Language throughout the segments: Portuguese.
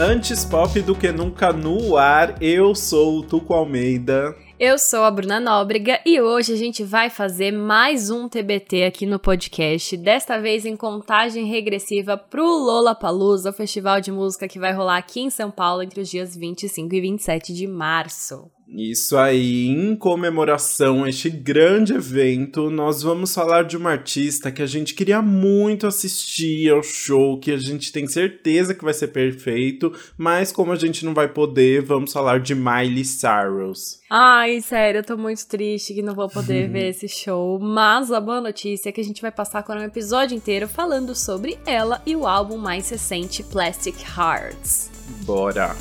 Antes pop do que nunca no ar, eu sou o Tuco Almeida. Eu sou a Bruna Nóbrega e hoje a gente vai fazer mais um TBT aqui no podcast, desta vez em contagem regressiva pro Lollapalooza, o festival de música que vai rolar aqui em São Paulo entre os dias 25 e 27 de março. Isso aí, em comemoração a este grande evento, nós vamos falar de uma artista que a gente queria muito assistir ao show, que a gente tem certeza que vai ser perfeito, mas como a gente não vai poder, vamos falar de Miley Cyrus. Ai, sério, eu tô muito triste que não vou poder ver esse show, mas a boa notícia é que a gente vai passar com um episódio inteiro falando sobre ela e o álbum mais recente, Plastic Hearts. Bora!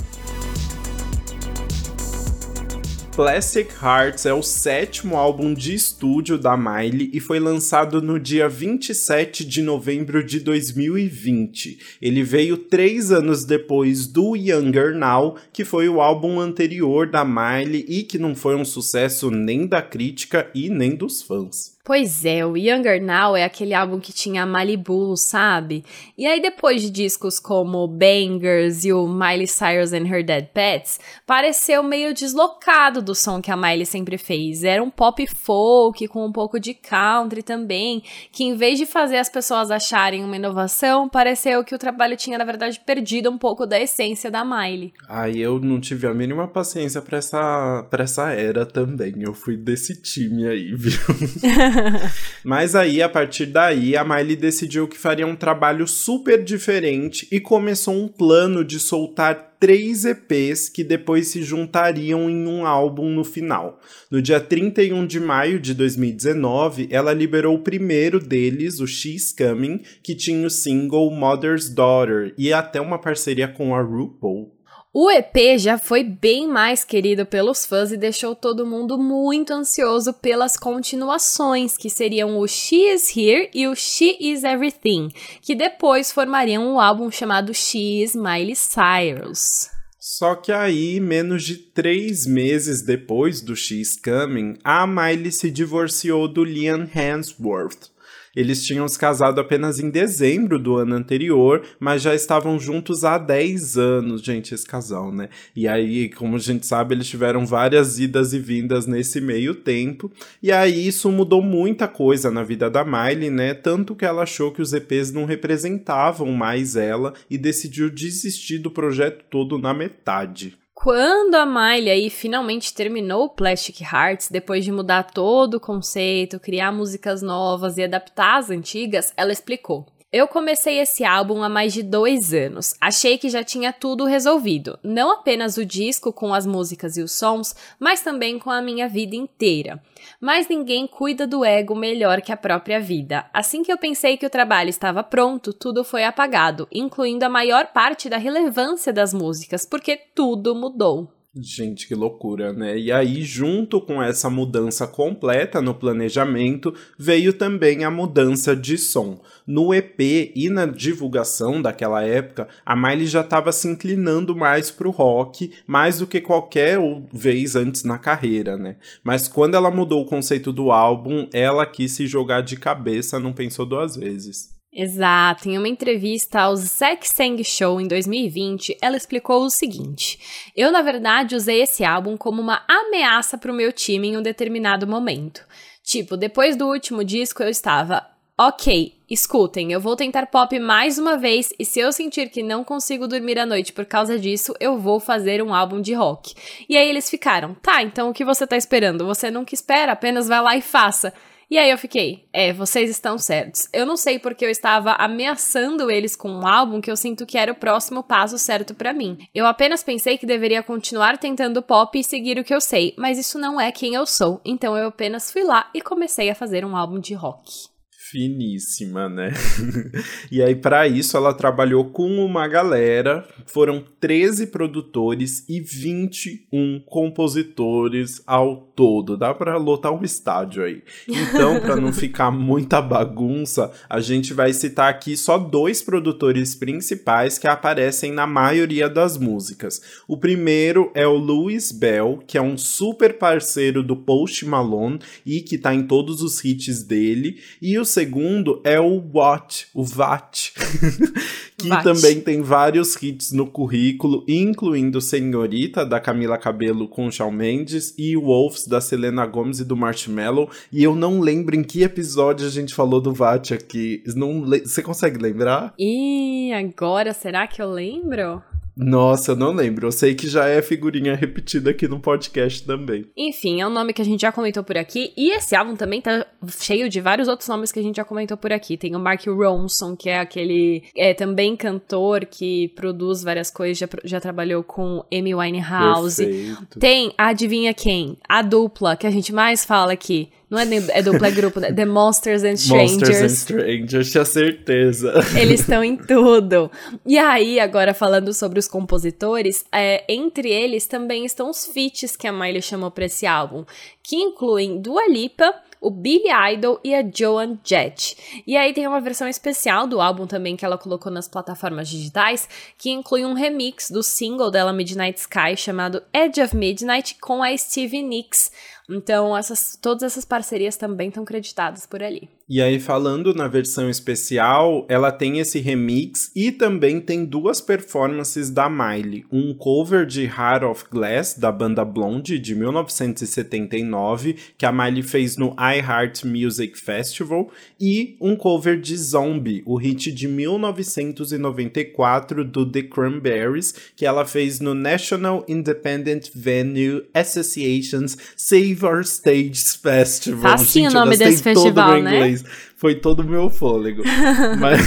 Plastic Hearts é o sétimo álbum de estúdio da Miley e foi lançado no dia 27 de novembro de 2020. Ele veio três anos depois do Younger Now, que foi o álbum anterior da Miley e que não foi um sucesso nem da crítica e nem dos fãs. Pois é, o Younger Now é aquele álbum que tinha Malibu, sabe? E aí depois de discos como Bangers e o Miley Cyrus and Her Dead Pets, pareceu meio deslocado do som que a Miley sempre fez. Era um pop folk com um pouco de country também, que em vez de fazer as pessoas acharem uma inovação, pareceu que o trabalho tinha na verdade perdido um pouco da essência da Miley. Ai, eu não tive a mínima paciência para essa para essa era também. Eu fui desse time aí, viu? Mas aí, a partir daí, a Miley decidiu que faria um trabalho super diferente e começou um plano de soltar três EPs que depois se juntariam em um álbum no final. No dia 31 de maio de 2019, ela liberou o primeiro deles, o She's Coming, que tinha o single Mother's Daughter e até uma parceria com a RuPaul. O EP já foi bem mais querido pelos fãs e deixou todo mundo muito ansioso pelas continuações, que seriam o She Is Here e o She Is Everything, que depois formariam um álbum chamado She Is Miley Cyrus. Só que aí, menos de três meses depois do She's Coming, a Miley se divorciou do Liam Hemsworth, eles tinham se casado apenas em dezembro do ano anterior, mas já estavam juntos há 10 anos, gente, esse casal, né? E aí, como a gente sabe, eles tiveram várias idas e vindas nesse meio tempo. E aí isso mudou muita coisa na vida da Miley, né? Tanto que ela achou que os EPs não representavam mais ela e decidiu desistir do projeto todo na metade. Quando a Miley aí finalmente terminou o Plastic Hearts, depois de mudar todo o conceito, criar músicas novas e adaptar as antigas, ela explicou. Eu comecei esse álbum há mais de dois anos. Achei que já tinha tudo resolvido. Não apenas o disco com as músicas e os sons, mas também com a minha vida inteira. Mas ninguém cuida do ego melhor que a própria vida. Assim que eu pensei que o trabalho estava pronto, tudo foi apagado, incluindo a maior parte da relevância das músicas, porque tudo mudou. Gente, que loucura, né? E aí, junto com essa mudança completa no planejamento, veio também a mudança de som. No EP e na divulgação daquela época, a Miley já estava se inclinando mais pro rock, mais do que qualquer vez antes na carreira, né? Mas quando ela mudou o conceito do álbum, ela quis se jogar de cabeça, não pensou duas vezes. Exato. Em uma entrevista ao Zack Sang Show em 2020, ela explicou o seguinte: Eu, na verdade, usei esse álbum como uma ameaça para o meu time em um determinado momento. Tipo, depois do último disco, eu estava. Ok, escutem, eu vou tentar pop mais uma vez e se eu sentir que não consigo dormir à noite por causa disso, eu vou fazer um álbum de rock. E aí eles ficaram, tá, então o que você tá esperando? Você nunca espera, apenas vai lá e faça. E aí eu fiquei, é, vocês estão certos. Eu não sei porque eu estava ameaçando eles com um álbum que eu sinto que era o próximo passo certo para mim. Eu apenas pensei que deveria continuar tentando pop e seguir o que eu sei, mas isso não é quem eu sou. Então eu apenas fui lá e comecei a fazer um álbum de rock finíssima, né? e aí, para isso, ela trabalhou com uma galera. Foram 13 produtores e 21 compositores ao todo. Dá para lotar um estádio aí. Então, para não ficar muita bagunça, a gente vai citar aqui só dois produtores principais que aparecem na maioria das músicas. O primeiro é o Louis Bell, que é um super parceiro do Post Malone e que tá em todos os hits dele. E o segundo é o What, o VAT, que VAT. também tem vários hits no currículo, incluindo Senhorita, da Camila Cabello com Shawn Mendes, e Wolves, da Selena Gomez e do Marshmello. E eu não lembro em que episódio a gente falou do VAT aqui. Não Você consegue lembrar? E agora, será que eu lembro? Nossa, eu não lembro. Eu sei que já é figurinha repetida aqui no podcast também. Enfim, é um nome que a gente já comentou por aqui. E esse álbum também tá cheio de vários outros nomes que a gente já comentou por aqui. Tem o Mark Ronson, que é aquele é, também cantor que produz várias coisas, já, já trabalhou com Amy Winehouse. Perfeito. Tem, adivinha quem? A dupla que a gente mais fala aqui. Não é, nem- é dupla, é grupo, né? The Monsters and Strangers. Monsters and Strangers, tinha certeza. Eles estão em tudo. E aí, agora falando sobre os compositores, é, entre eles também estão os feats que a Miley chamou para esse álbum, que incluem Dua Lipa, o Billy Idol e a Joan Jett. E aí tem uma versão especial do álbum também que ela colocou nas plataformas digitais, que inclui um remix do single dela Midnight Sky chamado Edge of Midnight com a Stevie Nicks. Então, essas, todas essas parcerias também estão creditadas por ali. E aí, falando na versão especial, ela tem esse remix e também tem duas performances da Miley. Um cover de Heart of Glass, da banda Blonde, de 1979, que a Miley fez no iHeart Music Festival, e um cover de Zombie, o hit de 1994 do The Cranberries, que ela fez no National Independent Venue Association's Save Our Stages Festival. Facinho o Gente, eu nome desse festival, né? inglês. Foi todo o meu fôlego. mas,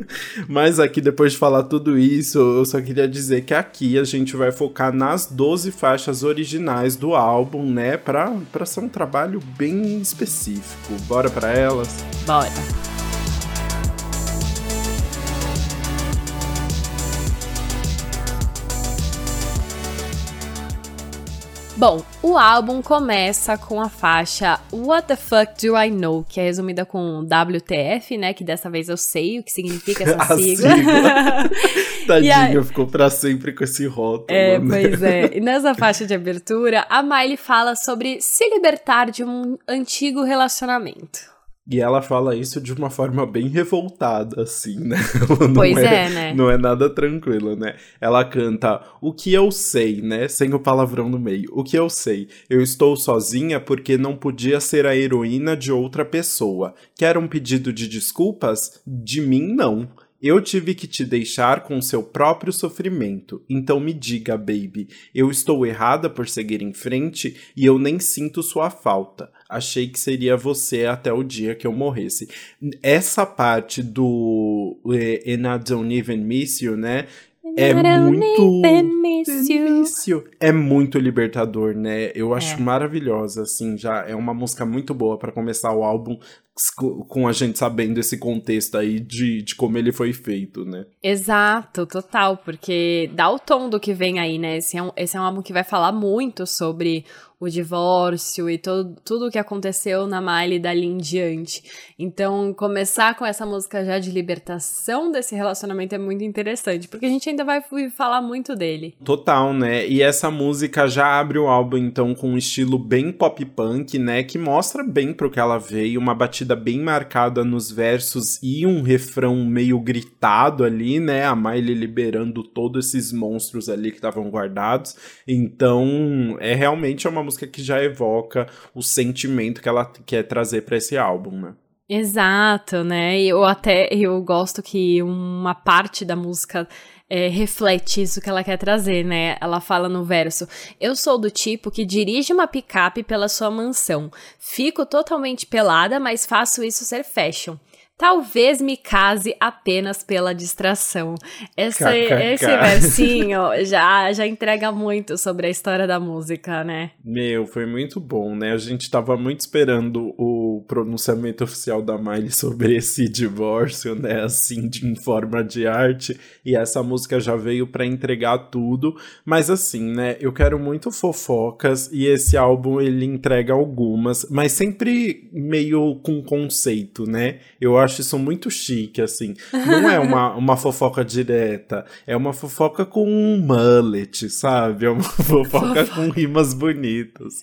mas aqui, depois de falar tudo isso, eu só queria dizer que aqui a gente vai focar nas 12 faixas originais do álbum, né? Pra, pra ser um trabalho bem específico. Bora pra elas? Bora. Bom, o álbum começa com a faixa What the Fuck Do I Know, que é resumida com WTF, né? Que dessa vez eu sei o que significa essa A sigla. sigla. Tadinha, aí- ficou pra sempre com esse rótulo. É, né? pois é. E nessa faixa de abertura, a Miley fala sobre se libertar de um antigo relacionamento. E ela fala isso de uma forma bem revoltada, assim, né? Não Pois é, né? Não é nada tranquilo, né? Ela canta o que eu sei, né? Sem o palavrão no meio. O que eu sei. Eu estou sozinha porque não podia ser a heroína de outra pessoa. Quer um pedido de desculpas? De mim, não. Eu tive que te deixar com seu próprio sofrimento. Então me diga, baby, eu estou errada por seguir em frente e eu nem sinto sua falta. Achei que seria você até o dia que eu morresse. Essa parte do And I Don't Even Miss You, né? É muito. É muito libertador, né? Eu acho É. maravilhosa, assim, já é uma música muito boa pra começar o álbum com- com a gente sabendo esse contexto aí de, de como ele foi feito, né? Exato, total, porque dá o tom do que vem aí, né? Esse é um, esse é um álbum que vai falar muito sobre o divórcio e todo, tudo o que aconteceu na Miley dali em diante. Então, começar com essa música já de libertação desse relacionamento é muito interessante, porque a gente ainda vai falar muito dele. Total, né? E essa música já abre o álbum, então, com um estilo bem pop punk, né? Que mostra bem pro que ela veio, uma batida bem marcada nos versos e um refrão meio gritado ali, né? A Miley liberando todos esses monstros ali que estavam guardados. Então, é realmente uma música que já evoca o sentimento que ela quer trazer pra esse álbum, né? Exato, né? Eu até eu gosto que uma parte da música é, reflete isso que ela quer trazer, né? Ela fala no verso: Eu sou do tipo que dirige uma picape pela sua mansão. Fico totalmente pelada, mas faço isso ser fashion. Talvez me case apenas pela distração. Esse, KKK. esse versinho já, já entrega muito sobre a história da música, né? Meu, foi muito bom, né? A gente tava muito esperando o pronunciamento oficial da Miley sobre esse divórcio, né? Assim, de, em forma de arte. E essa música já veio pra entregar tudo. Mas assim, né? Eu quero muito fofocas e esse álbum ele entrega algumas, mas sempre meio com conceito, né? Eu acho isso muito chique, assim. Não é uma, uma fofoca direta, é uma fofoca com um mullet, sabe? É uma fofoca com rimas bonitas.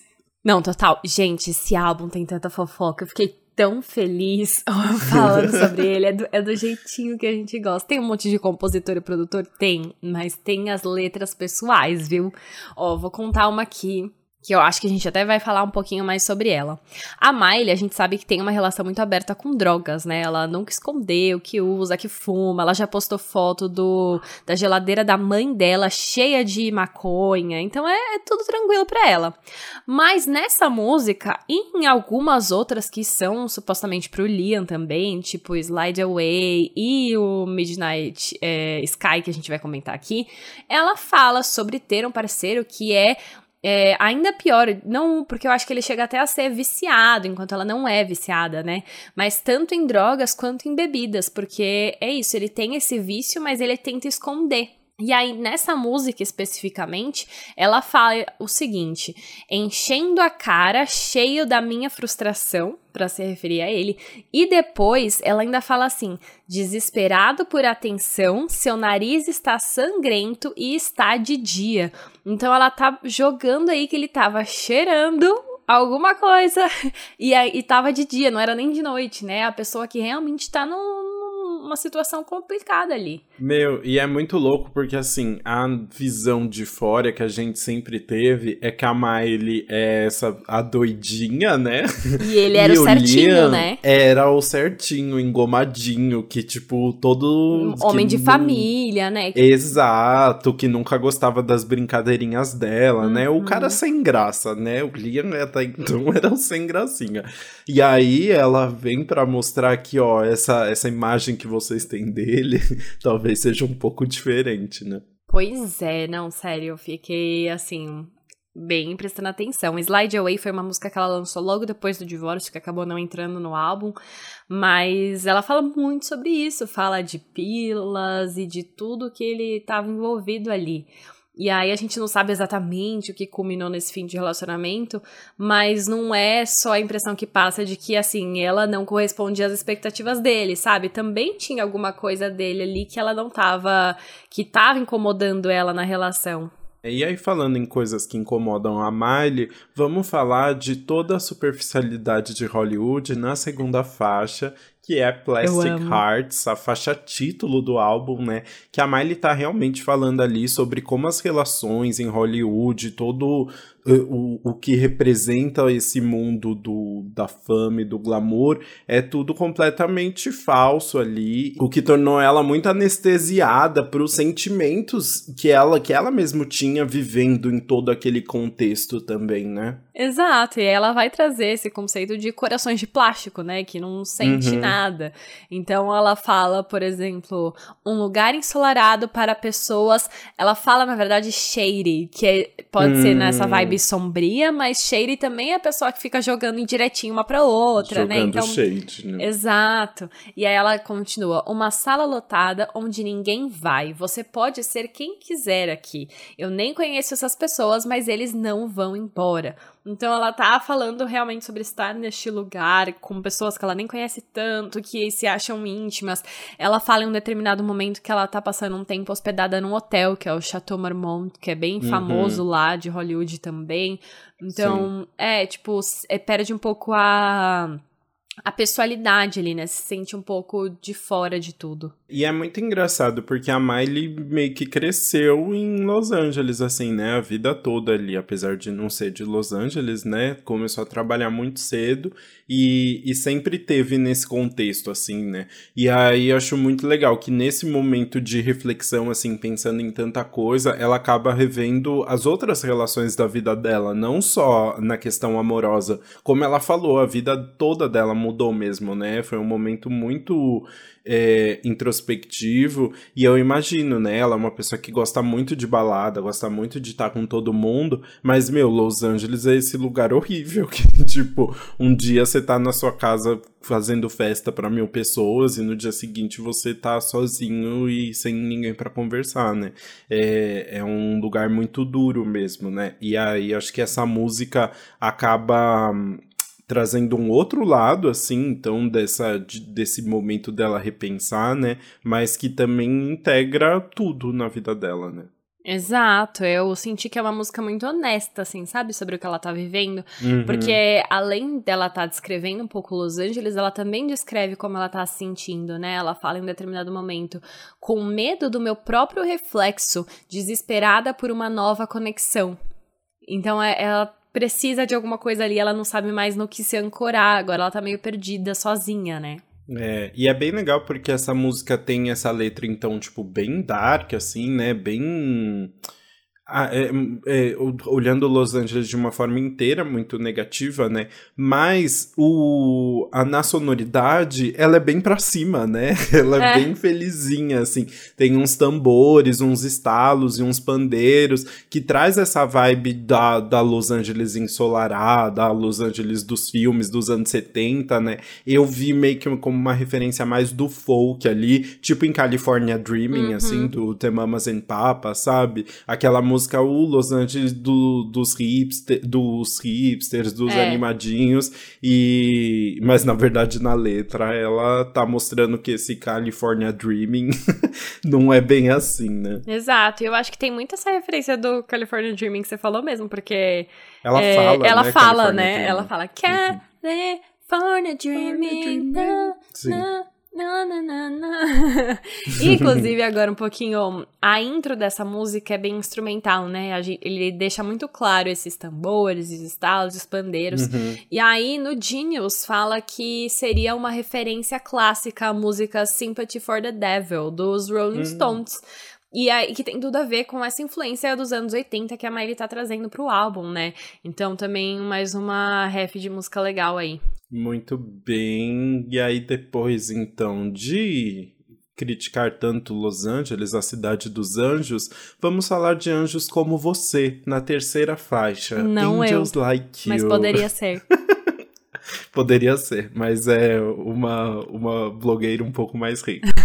Não, total. Gente, esse álbum tem tanta fofoca. Eu fiquei tão feliz falando sobre ele. É do, é do jeitinho que a gente gosta. Tem um monte de compositor e produtor? Tem, mas tem as letras pessoais, viu? Ó, vou contar uma aqui que eu acho que a gente até vai falar um pouquinho mais sobre ela. A Miley, a gente sabe que tem uma relação muito aberta com drogas, né? Ela nunca escondeu que usa, que fuma. Ela já postou foto do, da geladeira da mãe dela cheia de maconha. Então é, é tudo tranquilo para ela. Mas nessa música e em algumas outras que são supostamente pro Liam também, tipo Slide Away e o Midnight é, Sky, que a gente vai comentar aqui, ela fala sobre ter um parceiro que é é, ainda pior, não porque eu acho que ele chega até a ser viciado, enquanto ela não é viciada, né? Mas tanto em drogas quanto em bebidas, porque é isso, ele tem esse vício, mas ele tenta esconder. E aí, nessa música especificamente, ela fala o seguinte: enchendo a cara, cheio da minha frustração, para se referir a ele, e depois ela ainda fala assim: desesperado por atenção, seu nariz está sangrento e está de dia. Então ela tá jogando aí que ele tava cheirando alguma coisa e aí e tava de dia, não era nem de noite, né? A pessoa que realmente tá num, numa situação complicada ali. Meu, e é muito louco porque, assim, a visão de fora que a gente sempre teve é que a Miley é essa, a doidinha, né? E ele era e o certinho, Liam né? Era o certinho, engomadinho, que, tipo, todo... Um homem de família, né? Exato, que nunca gostava das brincadeirinhas dela, uhum. né? O cara uhum. sem graça, né? O Liam até então era o sem gracinha. E aí ela vem para mostrar aqui, ó, essa, essa imagem que vocês têm dele, talvez seja um pouco diferente, né? Pois é, não, sério, eu fiquei assim, bem prestando atenção. Slide Away foi uma música que ela lançou logo depois do divórcio, que acabou não entrando no álbum, mas ela fala muito sobre isso, fala de pílulas e de tudo que ele estava envolvido ali. E aí a gente não sabe exatamente o que culminou nesse fim de relacionamento, mas não é só a impressão que passa de que assim, ela não correspondia às expectativas dele, sabe? Também tinha alguma coisa dele ali que ela não tava que tava incomodando ela na relação. E aí, falando em coisas que incomodam a Miley, vamos falar de toda a superficialidade de Hollywood na segunda faixa que é Plastic Hearts, a faixa título do álbum, né? Que a Miley tá realmente falando ali sobre como as relações em Hollywood, todo o, o que representa esse mundo do, da fama e do glamour é tudo completamente falso ali, o que tornou ela muito anestesiada para os sentimentos que ela que ela mesmo tinha vivendo em todo aquele contexto também, né? Exato, e ela vai trazer esse conceito de corações de plástico, né, que não sente uhum. nada. Então ela fala, por exemplo, um lugar ensolarado para pessoas, ela fala na verdade shady, que é, pode ser nessa vibe vibe sombria, mas shade também é a pessoa que fica jogando indiretinho uma pra outra, né? jogando né? Então, shade, né? Exato. E aí ela continua: uma sala lotada onde ninguém vai. Você pode ser quem quiser aqui. Eu nem conheço essas pessoas, mas eles não vão embora. Então ela tá falando realmente sobre estar neste lugar com pessoas que ela nem conhece tanto, que se acham íntimas. Ela fala em um determinado momento que ela tá passando um tempo hospedada num hotel, que é o Chateau Marmont, que é bem uhum. famoso lá de Hollywood também. Então, Sim. é, tipo, é, perde um pouco a a pessoalidade ali, né? Se sente um pouco de fora de tudo. E é muito engraçado, porque a Miley meio que cresceu em Los Angeles, assim, né? A vida toda ali, apesar de não ser de Los Angeles, né? Começou a trabalhar muito cedo e, e sempre teve nesse contexto, assim, né? E aí acho muito legal que nesse momento de reflexão, assim, pensando em tanta coisa, ela acaba revendo as outras relações da vida dela, não só na questão amorosa. Como ela falou, a vida toda dela mudou mesmo, né? Foi um momento muito é, introspectivo. E eu imagino, né? Ela é uma pessoa que gosta muito de balada, gosta muito de estar com todo mundo. Mas, meu, Los Angeles é esse lugar horrível que, tipo, um dia você tá na sua casa fazendo festa para mil pessoas e no dia seguinte você tá sozinho e sem ninguém para conversar, né? É, é um lugar muito duro mesmo, né? E aí acho que essa música acaba trazendo um outro lado, assim, então, dessa, desse momento dela repensar, né? Mas que também integra tudo na vida dela, né? Exato, eu senti que é uma música muito honesta, assim, sabe? Sobre o que ela tá vivendo. Uhum. Porque além dela tá descrevendo um pouco Los Angeles, ela também descreve como ela tá se sentindo, né? Ela fala em determinado momento, com medo do meu próprio reflexo, desesperada por uma nova conexão. Então é, ela precisa de alguma coisa ali, ela não sabe mais no que se ancorar, agora ela tá meio perdida, sozinha, né? É, e é bem legal porque essa música tem essa letra, então, tipo, bem dark, assim, né? Bem. Ah, é, é, olhando Los Angeles de uma forma inteira muito negativa, né? Mas o, a, na sonoridade, ela é bem pra cima, né? Ela é, é, bem felizinha, assim. Tem uns tambores, uns estalos e uns pandeiros que traz essa vibe da, da Los Angeles ensolarada, a Los Angeles dos filmes dos anos 70, né? Eu vi meio que como uma referência mais do folk ali, tipo em California Dreaming, uhum. assim, do The Mamas and Papas, sabe? Aquela música música o Los Angeles do, dos, hipster, dos hipsters, dos é. animadinhos, e mas na verdade na letra ela tá mostrando que esse California Dreaming não é bem assim, né? Exato, eu acho que tem muita essa referência do California Dreaming que você falou mesmo, porque ela é, fala, ela né, fala, né? Ela fala California Dreaming, Sim. Inclusive, agora um pouquinho. A intro dessa música é bem instrumental, né? Ele deixa muito claro esses tambores, esses estalos, os pandeiros. Uhum. E aí, no Genius, fala que seria uma referência clássica à música Sympathy for the Devil, dos Rolling uhum. Stones. E aí, que tem tudo a ver com essa influência dos anos 80 que a Miley tá trazendo pro álbum, né? Então, também mais uma ref de música legal aí. Muito bem. E aí, depois, então, de criticar tanto Los Angeles, a cidade dos anjos, vamos falar de anjos como você, na terceira faixa. Não Angels eu, Like Mas You. poderia ser. poderia ser, mas é uma, uma blogueira um pouco mais rica.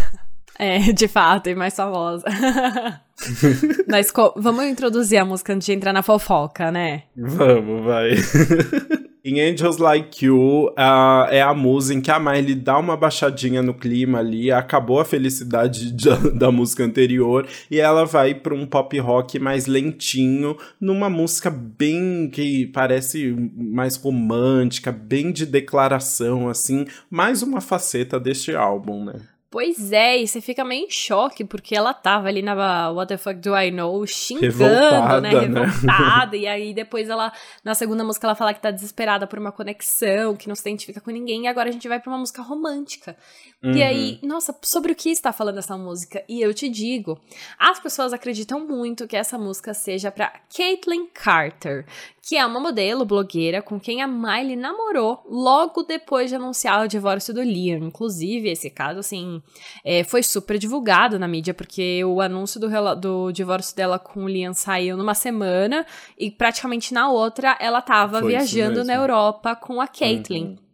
É, de fato, e mais famosa. Mas vamos introduzir a música antes de entrar na fofoca, né? Vamos, vai. Em Angels Like You, uh, é a música em que a Miley dá uma baixadinha no clima ali, acabou a felicidade da, da música anterior e ela vai para um pop rock mais lentinho, numa música bem que parece mais romântica, bem de declaração, assim, mais uma faceta deste álbum, né? Pois é, e você fica meio em choque, porque ela tava ali na What the Fuck Do I Know, xingando, Revoltada, né? Revoltada. Né? e aí depois ela, na segunda música, ela fala que tá desesperada por uma conexão, que não se identifica com ninguém, e agora a gente vai pra uma música romântica. Uhum. E aí, nossa, sobre o que está falando essa música? E eu te digo, as pessoas acreditam muito que essa música seja pra Caitlyn Carter, que é uma modelo blogueira com quem a Miley namorou logo depois de anunciar o divórcio do Liam. Inclusive, esse caso, assim, é, foi super divulgado na mídia, porque o anúncio do, do divórcio dela com o Liam saiu numa semana e praticamente na outra ela tava foi viajando na Europa com a Caitlyn. Uhum.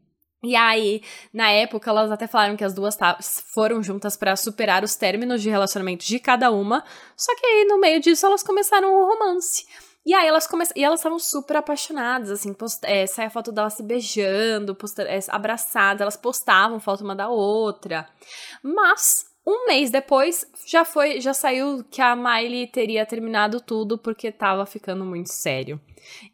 E aí, na época, elas até falaram que as duas foram juntas para superar os términos de relacionamento de cada uma. Só que aí, no meio disso, elas começaram o romance. E aí elas começaram. E elas estavam super apaixonadas, assim, post... é, sai a foto delas se beijando, posta... é, abraçadas, elas postavam foto uma da outra. Mas um mês depois já foi, já saiu que a Miley teria terminado tudo porque tava ficando muito sério.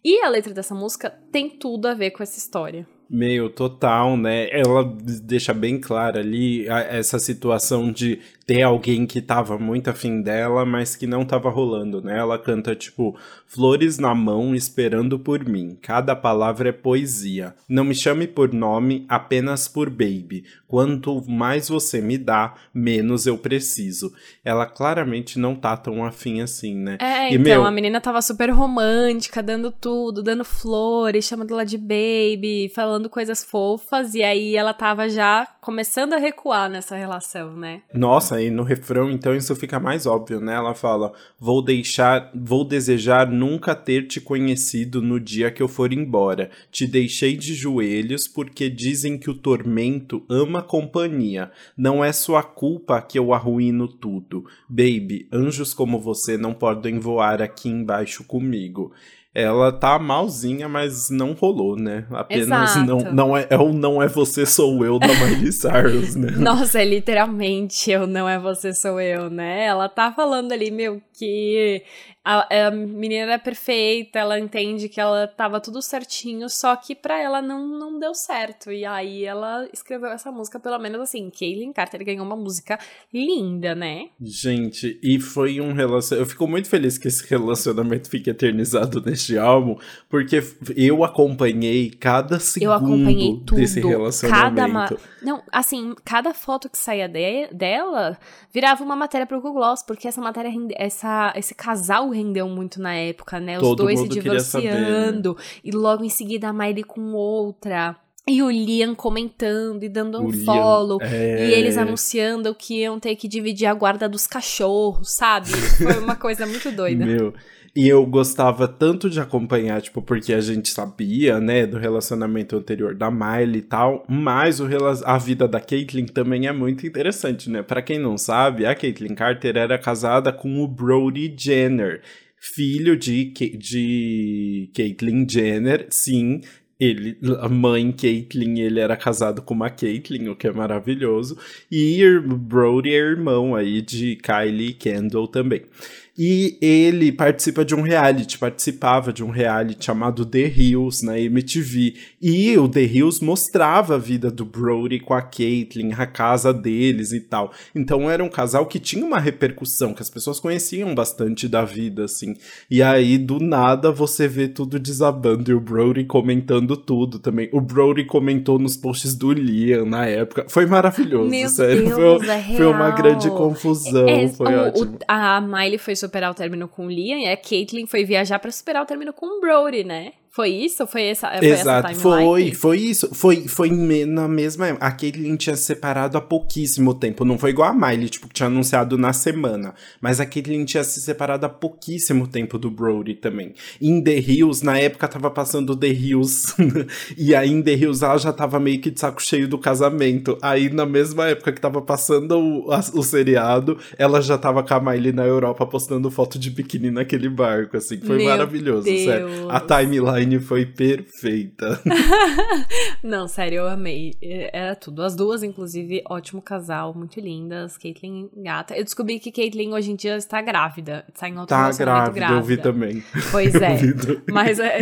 E a letra dessa música tem tudo a ver com essa história. Meio total, né? Ela deixa bem clara ali essa situação de ter alguém que tava muito afim dela, mas que não tava rolando, né? Ela canta tipo: Flores na mão esperando por mim. Cada palavra é poesia. Não me chame por nome, apenas por baby. Quanto mais você me dá, menos eu preciso. Ela claramente não tá tão afim assim, né? É, e, então, meu... a menina tava super romântica, dando tudo, dando flores, chamando ela de baby, falando coisas fofas, e aí ela tava já começando a recuar nessa relação, né? Nossa, e no refrão, então, isso fica mais óbvio, né? Ela fala: Vou deixar, vou desejar nunca ter te conhecido no dia que eu for embora. Te deixei de joelhos porque dizem que o tormento ama companhia. Não é sua culpa que eu arruíno tudo. Baby, anjos como você não podem voar aqui embaixo comigo. Ela tá malzinha, mas não rolou, né? Apenas não, não é, é o não é você sou eu da Miley Cyrus, né? Nossa, é literalmente eu não é você sou eu, né? Ela tá falando ali, meu, que a, a menina é perfeita, ela entende que ela tava tudo certinho, só que pra ela não, não deu certo. E aí ela escreveu essa música, pelo menos assim, Kaylin Carter ganhou uma música linda, né? Gente, e foi um relacionamento. Eu fico muito feliz que esse relacionamento fique eternizado neste álbum, porque eu acompanhei cada segundo eu acompanhei tudo, desse relacionamento. Cada ma... Não, assim, cada foto que saía de, dela virava uma matéria pro Google Gloss, porque essa matéria, essa, esse casal rendeu muito na época, né? Os Todo dois se divorciando. Né? E logo em seguida a Miley com outra. E o Liam comentando e dando um follow. É... E eles anunciando que iam ter que dividir a guarda dos cachorros, sabe? Foi uma coisa muito doida. Meu. E eu gostava tanto de acompanhar, tipo, porque a gente sabia, né, do relacionamento anterior da Miley e tal, mas o, a vida da Caitlyn também é muito interessante, né? Para quem não sabe, a Caitlyn Carter era casada com o Brody Jenner, filho de, de Caitlyn Jenner, sim, ele, a mãe Caitlyn, ele era casado com uma Caitlyn, o que é maravilhoso. E Brody é irmão aí de Kylie Kendall também. E ele participa de um reality, participava de um reality chamado The Hills na MTV. E o The Hills mostrava a vida do Brody com a Caitlyn, a casa deles e tal. Então era um casal que tinha uma repercussão, que as pessoas conheciam bastante da vida, assim. E aí, do nada, você vê tudo desabando e o Brody comentando tudo também. O Brody comentou nos posts do Liam na época. Foi maravilhoso, Meu sério. Deus, foi, é foi uma grande confusão. É, foi o, ótimo. O, a Miley foi superar o término com o Liam e a Caitlyn foi viajar para superar o término com o Brody, né? Foi isso? Foi essa, foi Exato, essa foi, foi isso. Foi, foi na mesma. A Caitlyn tinha se separado há pouquíssimo tempo. Não foi igual a Miley, tipo, que tinha anunciado na semana. Mas a Caitlyn tinha se separado há pouquíssimo tempo do Brody também. Em The Hills, na época tava passando The Hills. e aí em The Hills ela já tava meio que de saco cheio do casamento. Aí na mesma época que tava passando o, a, o seriado, ela já tava com a Miley na Europa postando foto de biquíni naquele barco, assim. Foi Meu maravilhoso, Deus. sério. A timeline foi perfeita. Não, sério, eu amei. Era tudo. As duas, inclusive, ótimo casal, muito lindas. Caitlyn gata. Eu descobri que Caitlyn hoje em dia está grávida. Está em outro tá grávida, grávida. eu vi também. Pois é. Mas é,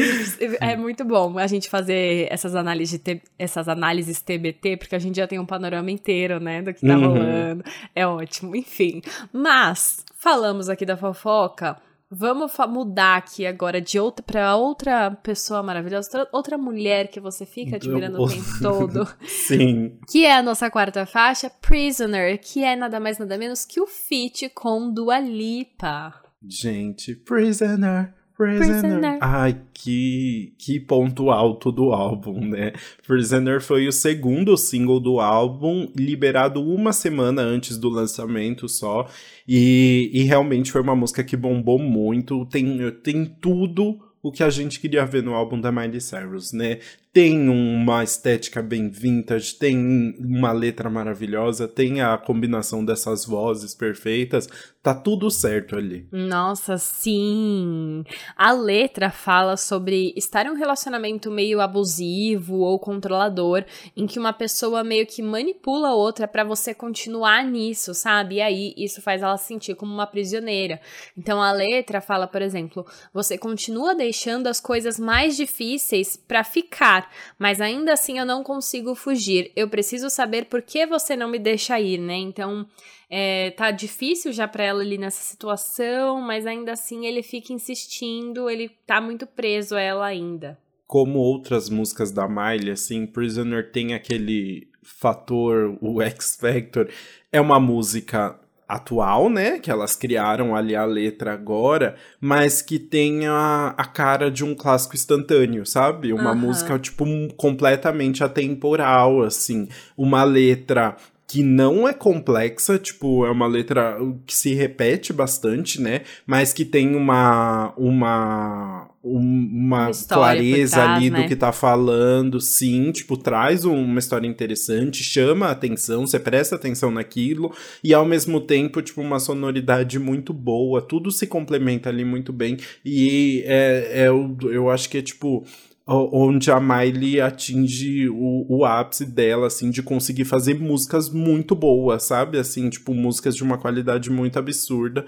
é, muito bom a gente fazer essas análises, essas análises TBT, porque a gente já tem um panorama inteiro, né, do que tá uhum. rolando. É ótimo. Enfim. Mas, falamos aqui da fofoca. Vamos mudar aqui agora de outra para outra pessoa maravilhosa, outra mulher que você fica admirando o tempo todo. Sim. Que é a nossa quarta faixa, Prisoner, que é nada mais nada menos que o feat com Dua Lipa. Gente, Prisoner. Prisoner. Prisoner. Ai, que, que ponto alto do álbum, né? Prisoner foi o segundo single do álbum, liberado uma semana antes do lançamento só. E, e realmente foi uma música que bombou muito. Tem, tem tudo o que a gente queria ver no álbum da Miley Cyrus, né? Tem uma estética bem vintage, tem uma letra maravilhosa, tem a combinação dessas vozes perfeitas, tá tudo certo ali. Nossa, sim! A letra fala sobre estar em um relacionamento meio abusivo ou controlador, em que uma pessoa meio que manipula a outra para você continuar nisso, sabe? E aí isso faz ela se sentir como uma prisioneira. Então a letra fala, por exemplo, você continua deixando as coisas mais difíceis para ficar mas ainda assim eu não consigo fugir. Eu preciso saber por que você não me deixa ir, né? Então, é, tá difícil já para ela ali nessa situação, mas ainda assim ele fica insistindo, ele tá muito preso a ela ainda. Como outras músicas da Miley, assim, Prisoner tem aquele fator, o X Factor, é uma música atual, né? Que elas criaram ali a letra agora, mas que tem a, a cara de um clássico instantâneo, sabe? Uma uhum. música, tipo, completamente atemporal, assim. Uma letra que não é complexa, tipo, é uma letra que se repete bastante, né? Mas que tem uma uma uma, clareza trás, ali né? do que tá falando, sim, tipo, traz uma história interessante, chama a atenção, você presta atenção naquilo, e ao mesmo tempo, tipo, uma sonoridade muito boa, tudo se complementa ali muito bem, e é, é eu, eu acho que é, tipo, onde a Miley atinge o, o ápice dela, assim, de conseguir fazer músicas muito boas, sabe? Assim, tipo, músicas de uma qualidade muito absurda.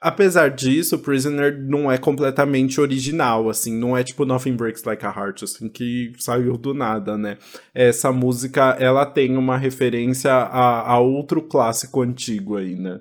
Apesar disso, Prisoner não é completamente original, assim, não é tipo Nothing Breaks Like a Heart, assim, que saiu do nada, né? Essa música, ela tem uma referência a, a outro clássico antigo aí, né?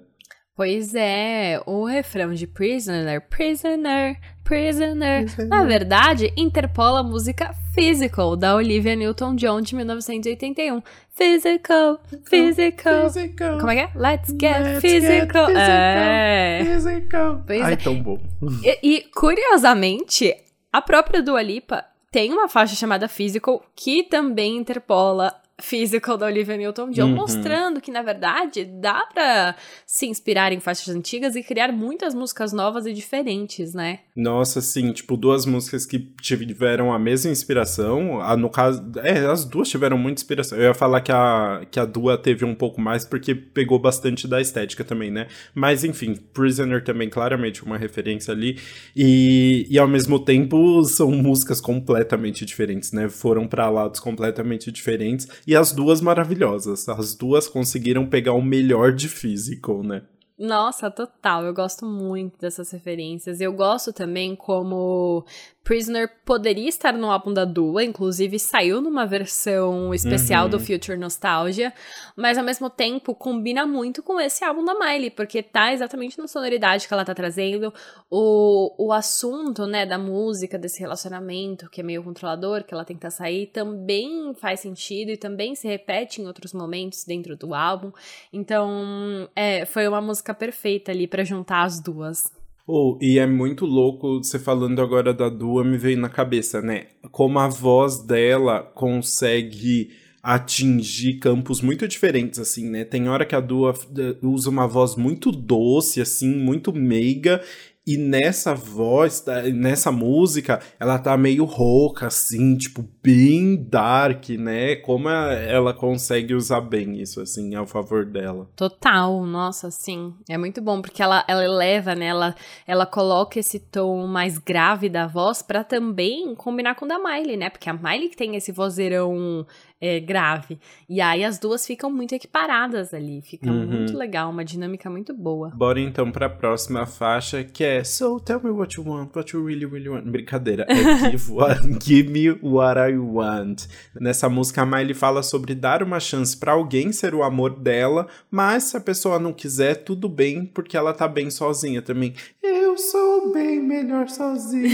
Pois é, o refrão de Prisoner, Prisoner, Prisoner, na verdade, interpola a música Physical, da Olivia Newton-John, de 1981. Physical, physical, physical. Como é que é? Let's get Let's physical. Get physical. É. Physical. Pois Ai, é. tão bom. E, e, curiosamente, a própria Dua Lipa tem uma faixa chamada Physical, que também interpola Physical da Olivia Newton-John, uhum. mostrando que, na verdade, dá pra se inspirar em faixas antigas e criar muitas músicas novas e diferentes, né? Nossa, sim, tipo, duas músicas que tiveram a mesma inspiração, a, no caso, é, as duas tiveram muita inspiração. Eu ia falar que a, que a Dua teve um pouco mais, porque pegou bastante da estética também, né? Mas, enfim, Prisoner também, claramente, uma referência ali, e, e ao mesmo tempo são músicas completamente diferentes, né? Foram para lados completamente diferentes, e as duas maravilhosas. As duas conseguiram pegar o melhor de físico, né? Nossa, total. Eu gosto muito dessas referências. Eu gosto também como Prisoner poderia estar no álbum da Dua, inclusive saiu numa versão especial uhum. do Future Nostalgia, mas ao mesmo tempo combina muito com esse álbum da Miley, porque tá exatamente na sonoridade que ela tá trazendo, o, o assunto, né, da música, desse relacionamento que é meio controlador, que ela tenta sair, também faz sentido e também se repete em outros momentos dentro do álbum. Então, é, foi uma música perfeita ali para juntar as duas. Oh, e é muito louco, você falando agora da Dua, me veio na cabeça, né? Como a voz dela consegue atingir campos muito diferentes, assim, né? Tem hora que a Dua eh, usa uma voz muito doce, assim, muito meiga, e nessa voz, nessa música, ela tá meio rouca, assim, tipo, bem dark, né? Como ela consegue usar bem isso, assim, ao favor dela. Total, nossa, sim. É muito bom, porque ela, ela eleva, né? Ela, ela coloca esse tom mais grave da voz para também combinar com o da Miley, né? Porque a Miley que tem esse vozeirão é, grave. E aí as duas ficam muito equiparadas ali. Fica uhum. muito legal, uma dinâmica muito boa. Bora então pra próxima faixa, que é So tell me what you want, what you really, really want. Brincadeira, é give, what, give me what I want. Nessa música, a Miley fala sobre dar uma chance para alguém ser o amor dela, mas se a pessoa não quiser, tudo bem, porque ela tá bem sozinha também. Eu sou bem melhor sozinha.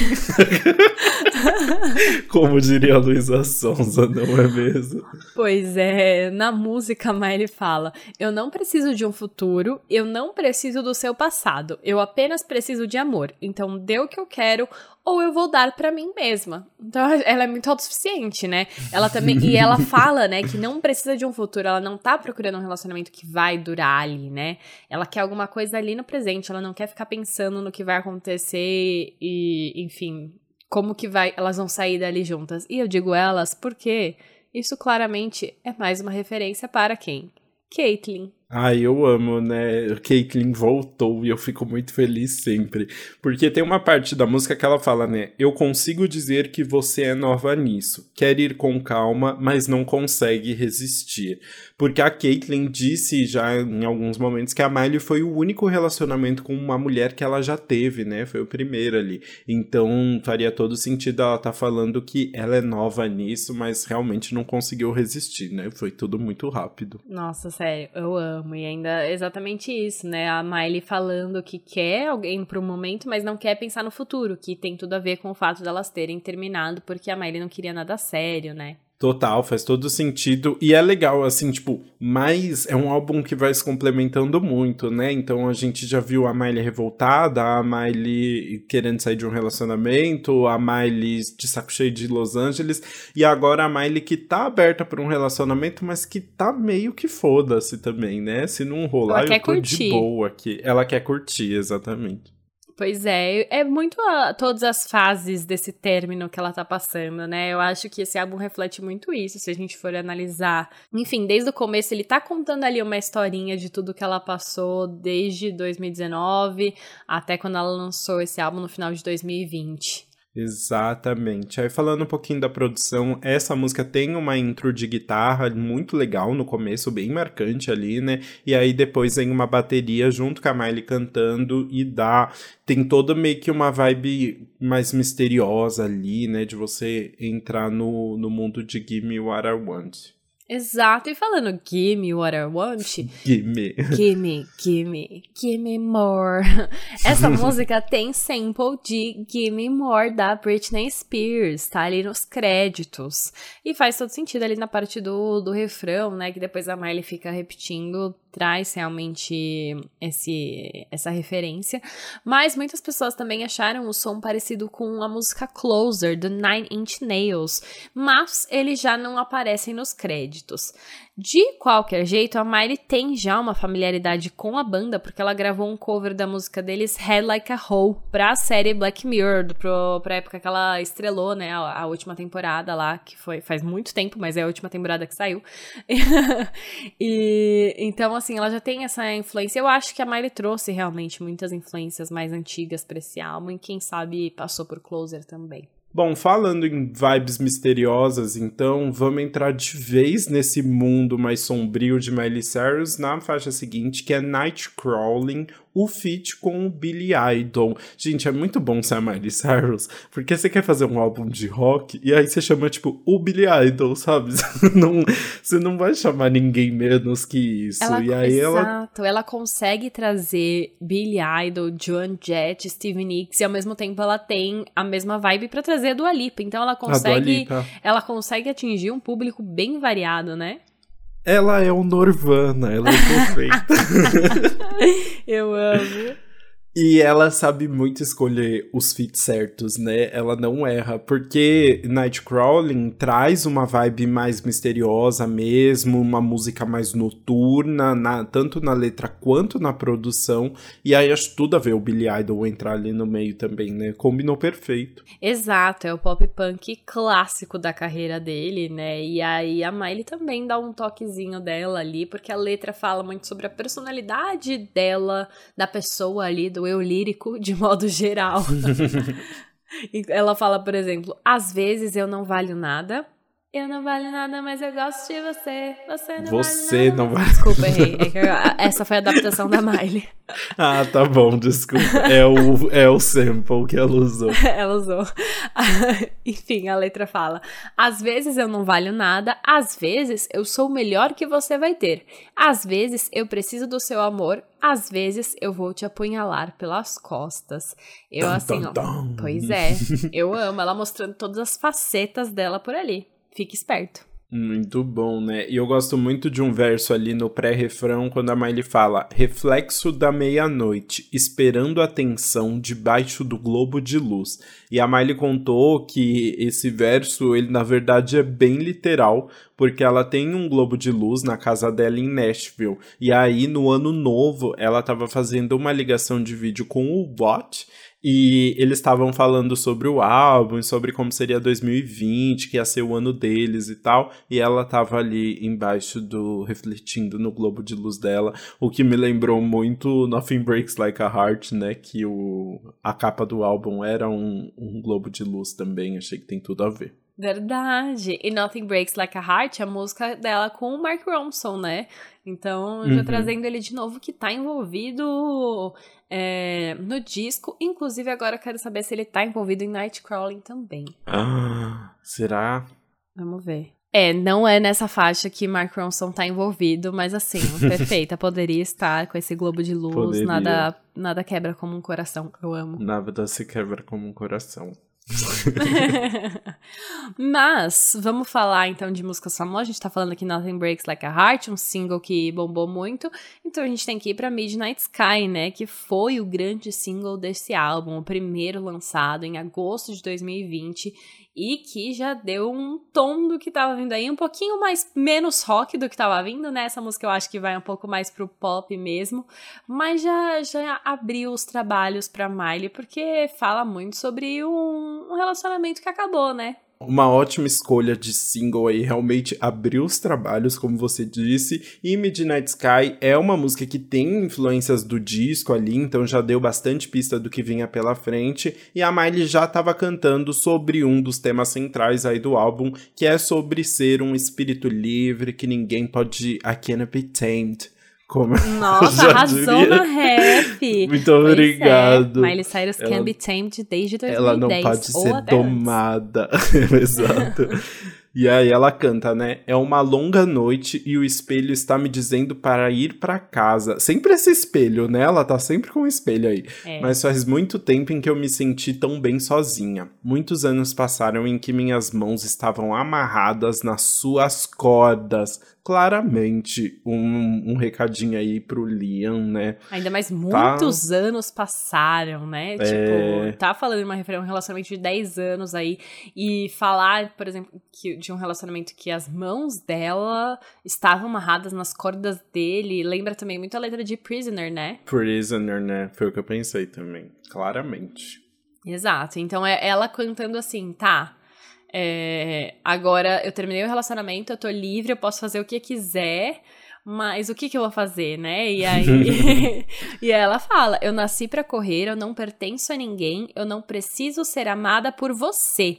Como diria a Luísa Sonza, não é mesmo? Pois é, na música a Miley fala: Eu não preciso de um futuro, eu não preciso do seu passado, eu apenas preciso de amor. Então dê o que eu quero ou eu vou dar para mim mesma. Então ela é muito autossuficiente, né? Ela também e ela fala, né, que não precisa de um futuro, ela não tá procurando um relacionamento que vai durar ali, né? Ela quer alguma coisa ali no presente, ela não quer ficar pensando no que vai acontecer e, enfim, como que vai, elas vão sair dali juntas. E eu digo elas porque isso claramente é mais uma referência para quem? Caitlyn. Ai, eu amo, né? Caitlyn voltou e eu fico muito feliz sempre. Porque tem uma parte da música que ela fala, né? Eu consigo dizer que você é nova nisso. Quer ir com calma, mas não consegue resistir. Porque a Caitlyn disse já em alguns momentos que a Miley foi o único relacionamento com uma mulher que ela já teve, né? Foi o primeiro ali. Então faria todo sentido ela estar tá falando que ela é nova nisso, mas realmente não conseguiu resistir, né? Foi tudo muito rápido. Nossa, sério, eu amo. E ainda é exatamente isso, né? A Miley falando que quer alguém pro momento, mas não quer pensar no futuro, que tem tudo a ver com o fato delas terem terminado, porque a Miley não queria nada sério, né? Total, faz todo sentido. E é legal, assim, tipo, mas é um álbum que vai se complementando muito, né? Então a gente já viu a Miley revoltada, a Miley querendo sair de um relacionamento, a Miley de saco cheio de Los Angeles, e agora a Miley que tá aberta para um relacionamento, mas que tá meio que foda-se também, né? Se não rolar, Ela eu tô curtir. de boa aqui. Ela quer curtir, exatamente. Pois é, é muito a, todas as fases desse término que ela tá passando, né? Eu acho que esse álbum reflete muito isso, se a gente for analisar. Enfim, desde o começo ele tá contando ali uma historinha de tudo que ela passou desde 2019 até quando ela lançou esse álbum no final de 2020. Exatamente. Aí falando um pouquinho da produção, essa música tem uma intro de guitarra muito legal no começo, bem marcante ali, né? E aí depois vem uma bateria junto com a Miley cantando e dá tem toda meio que uma vibe mais misteriosa ali, né, de você entrar no, no mundo de Give Me What I Want. Exato, e falando gimme what I want. Gimme. Gimme, gimme, gimme more. Essa música tem sample de Gimme More da Britney Spears, tá ali nos créditos. E faz todo sentido ali na parte do, do refrão, né? Que depois a Miley fica repetindo traz realmente esse, essa referência. Mas muitas pessoas também acharam o som parecido com a música Closer, do Nine Inch Nails, mas eles já não aparecem nos créditos. De qualquer jeito, a Miley tem já uma familiaridade com a banda, porque ela gravou um cover da música deles, Head Like a Hole, pra série Black Mirror, pro, pra época que ela estrelou, né, a, a, última temporada lá, que foi faz muito tempo, mas é a última temporada que saiu. e então, assim, ela já tem essa influência. Eu acho que a Miley trouxe realmente muitas influências mais antigas pra esse álbum, e quem sabe passou por Closer também. Bom, falando em vibes misteriosas, então vamos entrar de vez nesse mundo mais sombrio de Miley Cyrus na faixa seguinte, que é Nightcrawling, o feat com o Billy Idol. Gente, é muito bom ser a Miley Cyrus, porque você quer fazer um álbum de rock e aí você chama, tipo, o Billy Idol, sabe? Você não, você não vai chamar ninguém menos que isso. Ela, e aí exato, ela... ela consegue trazer Billy Idol, Joan Jett, Stevie Nicks e ao mesmo tempo ela tem a mesma vibe para trazer a Dua Lipa. Então ela consegue, ela consegue atingir um público bem variado, né? Ela é o Norvana, ela é perfeita. Eu amo. E ela sabe muito escolher os fits certos, né? Ela não erra, porque Nightcrawling traz uma vibe mais misteriosa mesmo, uma música mais noturna, na, tanto na letra quanto na produção. E aí acho tudo a ver o Billy Idol entrar ali no meio também, né? Combinou perfeito. Exato, é o pop punk clássico da carreira dele, né? E aí a Miley também dá um toquezinho dela ali, porque a letra fala muito sobre a personalidade dela, da pessoa ali, do eu lírico de modo geral. Ela fala, por exemplo, às vezes eu não valho nada. Eu não valho nada, mas eu gosto de você. Você não você vale nada. não vale. Desculpa, errei. É essa foi a adaptação da Miley. Ah, tá bom, desculpa. É o, é o sample que ela usou. ela usou. Enfim, a letra fala: Às vezes eu não valho nada, às vezes eu sou o melhor que você vai ter. Às vezes eu preciso do seu amor, às vezes eu vou te apunhalar pelas costas. Eu, dun, assim, dun. ó. Pois é, eu amo ela mostrando todas as facetas dela por ali. Fique esperto. Muito bom, né? E eu gosto muito de um verso ali no pré-refrão, quando a Miley fala: Reflexo da meia-noite, esperando a atenção debaixo do globo de luz. E a Miley contou que esse verso, ele na verdade é bem literal, porque ela tem um globo de luz na casa dela em Nashville. E aí, no ano novo, ela estava fazendo uma ligação de vídeo com o Bot e eles estavam falando sobre o álbum, sobre como seria 2020, que ia ser o ano deles e tal. E ela tava ali embaixo do. refletindo no globo de luz dela. O que me lembrou muito Nothing Breaks Like a Heart, né? Que o, a capa do álbum era um, um globo de luz também. Achei que tem tudo a ver. Verdade. E Nothing Breaks Like a Heart, a música dela com o Mark Ronson, né? Então, já uhum. trazendo ele de novo, que tá envolvido é, no disco. Inclusive, agora eu quero saber se ele tá envolvido em Nightcrawling também. Ah, será? Vamos ver. É, não é nessa faixa que Mark Ronson tá envolvido, mas assim, perfeita, poderia estar com esse globo de luz, nada nada quebra como um coração, eu amo. Nada se quebra como um coração. Mas, vamos falar então de músicas famosas. A gente tá falando aqui Nothing Breaks Like a Heart, um single que bombou muito. Então a gente tem que ir pra Midnight Sky, né? Que foi o grande single desse álbum, o primeiro lançado em agosto de 2020 e que já deu um tom do que tava vindo aí, um pouquinho mais menos rock do que tava vindo, né? Essa música eu acho que vai um pouco mais pro pop mesmo, mas já já abriu os trabalhos para Miley porque fala muito sobre um, um relacionamento que acabou, né? uma ótima escolha de single aí, realmente abriu os trabalhos, como você disse. E Midnight Sky é uma música que tem influências do disco ali, então já deu bastante pista do que vinha pela frente. E a Miley já estava cantando sobre um dos temas centrais aí do álbum, que é sobre ser um espírito livre, que ninguém pode. I can't be tamed. Como Nossa, arrasou na rap. Muito é. obrigado. É. Miley Cyrus ela, can be tamed desde 2010. Ela não pode ser domada. Exato. E aí ela canta, né? É uma longa noite e o espelho está me dizendo para ir para casa. Sempre esse espelho, né? Ela tá sempre com o espelho aí. É. Mas faz muito tempo em que eu me senti tão bem sozinha. Muitos anos passaram em que minhas mãos estavam amarradas nas suas cordas, claramente um, um recadinho aí pro Liam, né? Ainda mais tá muitos tá... anos passaram, né? É... Tipo, tá falando uma um relacionamento de 10 anos aí e falar, por exemplo, que, de um relacionamento que as mãos dela estavam amarradas nas cordas dele, lembra também muito a letra de Prisoner, né? Prisoner, né? Foi o que eu pensei também, claramente. Exato. Então é ela cantando assim, tá, é, agora eu terminei o relacionamento, eu tô livre, eu posso fazer o que quiser, mas o que, que eu vou fazer, né? E aí. e ela fala: Eu nasci para correr, eu não pertenço a ninguém, eu não preciso ser amada por você.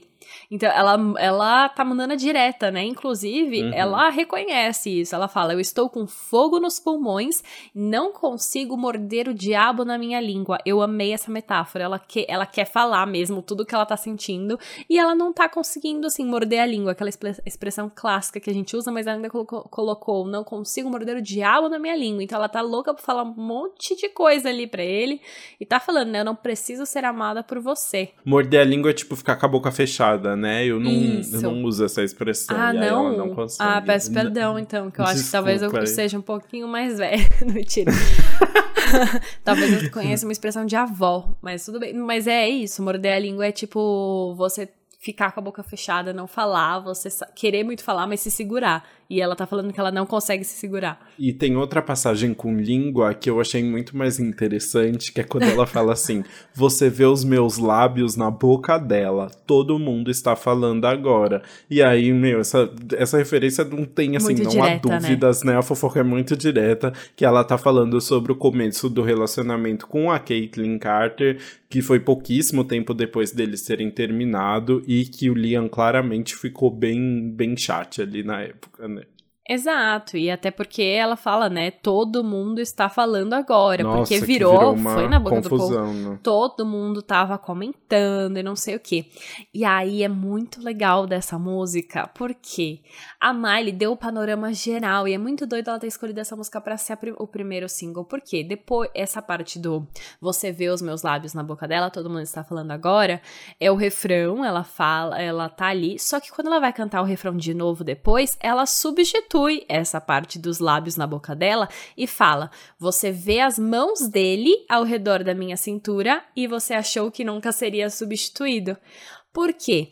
Então, ela, ela tá mandando a direta, né? Inclusive, uhum. ela reconhece isso. Ela fala: Eu estou com fogo nos pulmões, não consigo morder o diabo na minha língua. Eu amei essa metáfora. Ela, que, ela quer falar mesmo tudo que ela tá sentindo e ela não tá conseguindo, assim, morder a língua, aquela expressão clássica que a gente usa, mas ela ainda colocou, colocou: Não consigo morder o diabo na minha língua. Então, ela tá louca pra falar um monte de coisa ali pra ele e tá falando, né? Eu não preciso ser amada por você. Morder a língua é tipo ficar com a boca fechada né? Eu não, eu não uso essa expressão. Ah, não? não consegue. Ah, peço perdão, então, que eu Desculpa, acho que talvez eu seja um pouquinho mais velha. Mentira. talvez eu conheça uma expressão de avó, mas tudo bem. Mas é isso, morder a língua é tipo você ficar com a boca fechada, não falar, você querer muito falar, mas se segurar. E ela tá falando que ela não consegue se segurar. E tem outra passagem com língua que eu achei muito mais interessante, que é quando ela fala assim: Você vê os meus lábios na boca dela, todo mundo está falando agora. E aí, meu, essa, essa referência não tem, assim, muito não direta, há né? dúvidas, né? né? A fofoca é muito direta, que ela tá falando sobre o começo do relacionamento com a Caitlyn Carter, que foi pouquíssimo tempo depois deles terem terminado, e que o Liam claramente ficou bem, bem chat ali na época, né? Exato, e até porque ela fala, né? Todo mundo está falando agora, Nossa, porque virou, virou foi na boca confusão, do povo. Né? Todo mundo tava comentando e não sei o que. E aí é muito legal dessa música, porque a Miley deu o panorama geral e é muito doido ela ter escolhido essa música para ser o primeiro single, porque depois essa parte do você vê os meus lábios na boca dela, todo mundo está falando agora, é o refrão, ela fala, ela tá ali, só que quando ela vai cantar o refrão de novo depois, ela substitui substitui essa parte dos lábios na boca dela e fala: Você vê as mãos dele ao redor da minha cintura e você achou que nunca seria substituído. Por quê?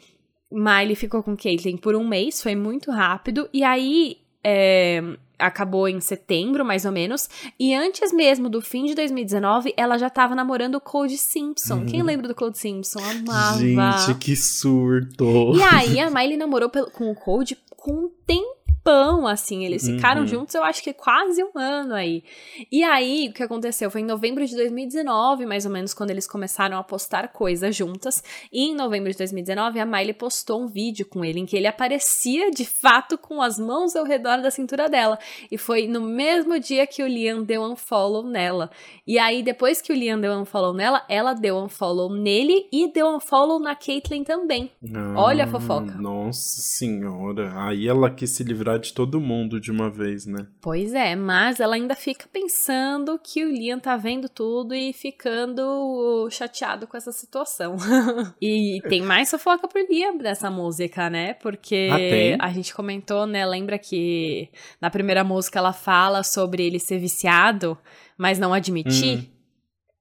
Miley ficou com Caitlyn por um mês, foi muito rápido, e aí é, acabou em setembro, mais ou menos. E antes mesmo do fim de 2019, ela já estava namorando o Code Simpson. Uhum. Quem lembra do Code Simpson? Amava. Gente, que surto! E aí a Miley namorou com o Code com um tempo tempão, assim. Eles uhum. ficaram juntos, eu acho que quase um ano aí. E aí, o que aconteceu? Foi em novembro de 2019, mais ou menos, quando eles começaram a postar coisas juntas. E em novembro de 2019, a Miley postou um vídeo com ele, em que ele aparecia de fato com as mãos ao redor da cintura dela. E foi no mesmo dia que o Liam deu um follow nela. E aí, depois que o Liam deu um follow nela, ela deu um follow nele e deu um follow na Caitlyn também. Ah, Olha a fofoca. Nossa senhora. Aí ela quis se livrar cuidar de todo mundo de uma vez, né? Pois é, mas ela ainda fica pensando que o Liam tá vendo tudo e ficando chateado com essa situação. e tem mais fofoca pro Liam dessa música, né? Porque ah, a gente comentou, né? Lembra que na primeira música ela fala sobre ele ser viciado, mas não admitir. Hum.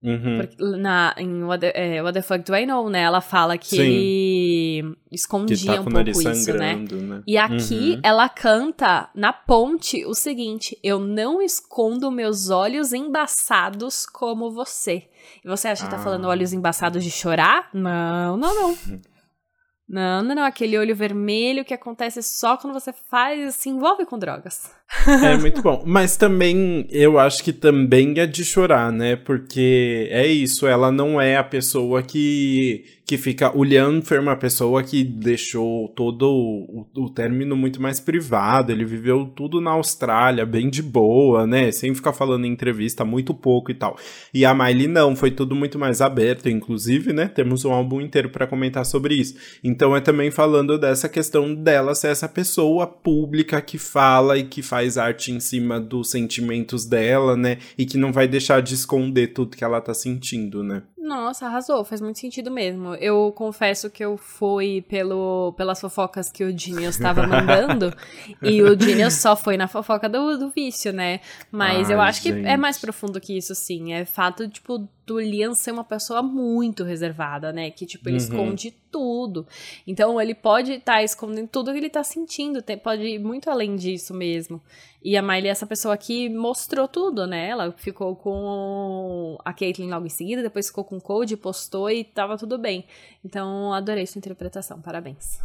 Uhum. Porque na, em What the, é, What the Fuck Do I Know, né? Ela fala que Sim. ele escondia que tá um pouco isso, né? né? E aqui uhum. ela canta na ponte o seguinte: Eu não escondo meus olhos embaçados como você. E você acha que tá falando ah. olhos embaçados de chorar? Não, não, não. Não, não, não. Aquele olho vermelho que acontece só quando você faz, se envolve com drogas. É muito bom. Mas também, eu acho que também é de chorar, né? Porque é isso, ela não é a pessoa que que fica. O Liam foi uma pessoa que deixou todo o, o, término muito mais privado. Ele viveu tudo na Austrália, bem de boa, né? Sem ficar falando em entrevista muito pouco e tal. E a Miley não, foi tudo muito mais aberto. Inclusive, né? Temos um álbum inteiro para comentar sobre isso. Então é também falando dessa questão dela ser essa pessoa pública que fala e que faz arte em cima dos sentimentos dela, né? E que não vai deixar de esconder tudo que ela tá sentindo, né? Nossa, arrasou, faz muito sentido mesmo. Eu confesso que eu fui pelo, pelas fofocas que o Genius estava mandando, e o Genius só foi na fofoca do, do vício, né? Mas Ai, eu acho gente. que é mais profundo que isso, sim. É fato, tipo, do Liam ser uma pessoa muito reservada, né? Que, tipo, ele uhum. esconde tudo. Então, ele pode estar tá escondendo tudo que ele tá sentindo, tem, pode ir muito além disso mesmo. E a Miley, essa pessoa aqui, mostrou tudo, né? Ela ficou com a Caitlyn logo em seguida, depois ficou com o Code, postou e tava tudo bem. Então, adorei sua interpretação, parabéns.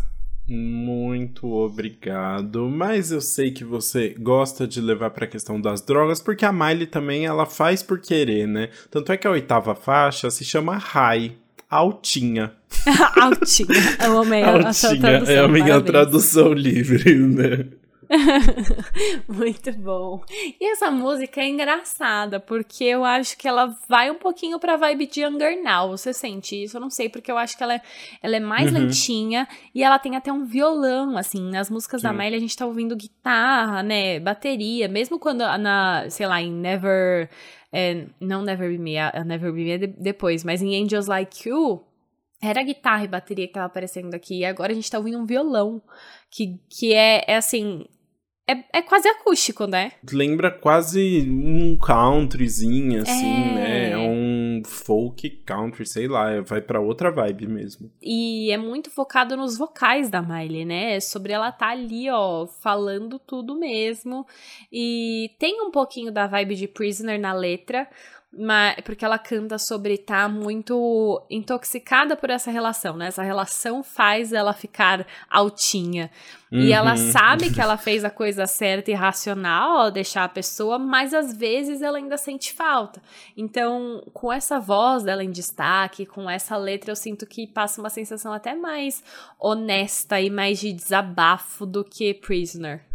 Muito obrigado. Mas eu sei que você gosta de levar para a questão das drogas, porque a Miley também ela faz por querer, né? Tanto é que a oitava faixa se chama High, altinha. altinha. Eu amei altinha. a sua tradução. É a minha parabéns. tradução livre, né? Muito bom. E essa música é engraçada, porque eu acho que ela vai um pouquinho pra vibe de Younger Now. Você sente isso? Eu não sei, porque eu acho que ela é, ela é mais uhum. lentinha e ela tem até um violão, assim. Nas músicas Sim. da Miley a gente tá ouvindo guitarra, né? Bateria. Mesmo quando na, sei lá, em Never. É, não Never Be Me, a Never Be Me é de, depois, mas em Angels Like You, era guitarra e bateria que tava aparecendo aqui. E agora a gente tá ouvindo um violão. Que, que é, é assim. É, é quase acústico, né? Lembra quase um countryzinho, assim, é... né? É um folk country, sei lá, vai para outra vibe mesmo. E é muito focado nos vocais da Miley, né? É sobre ela tá ali, ó, falando tudo mesmo. E tem um pouquinho da vibe de Prisoner na letra, mas, porque ela canta sobre estar tá muito intoxicada por essa relação, né? Essa relação faz ela ficar altinha. Uhum. E ela sabe que ela fez a coisa certa e racional ao deixar a pessoa, mas às vezes ela ainda sente falta. Então, com essa voz dela em destaque, com essa letra, eu sinto que passa uma sensação até mais honesta e mais de desabafo do que Prisoner.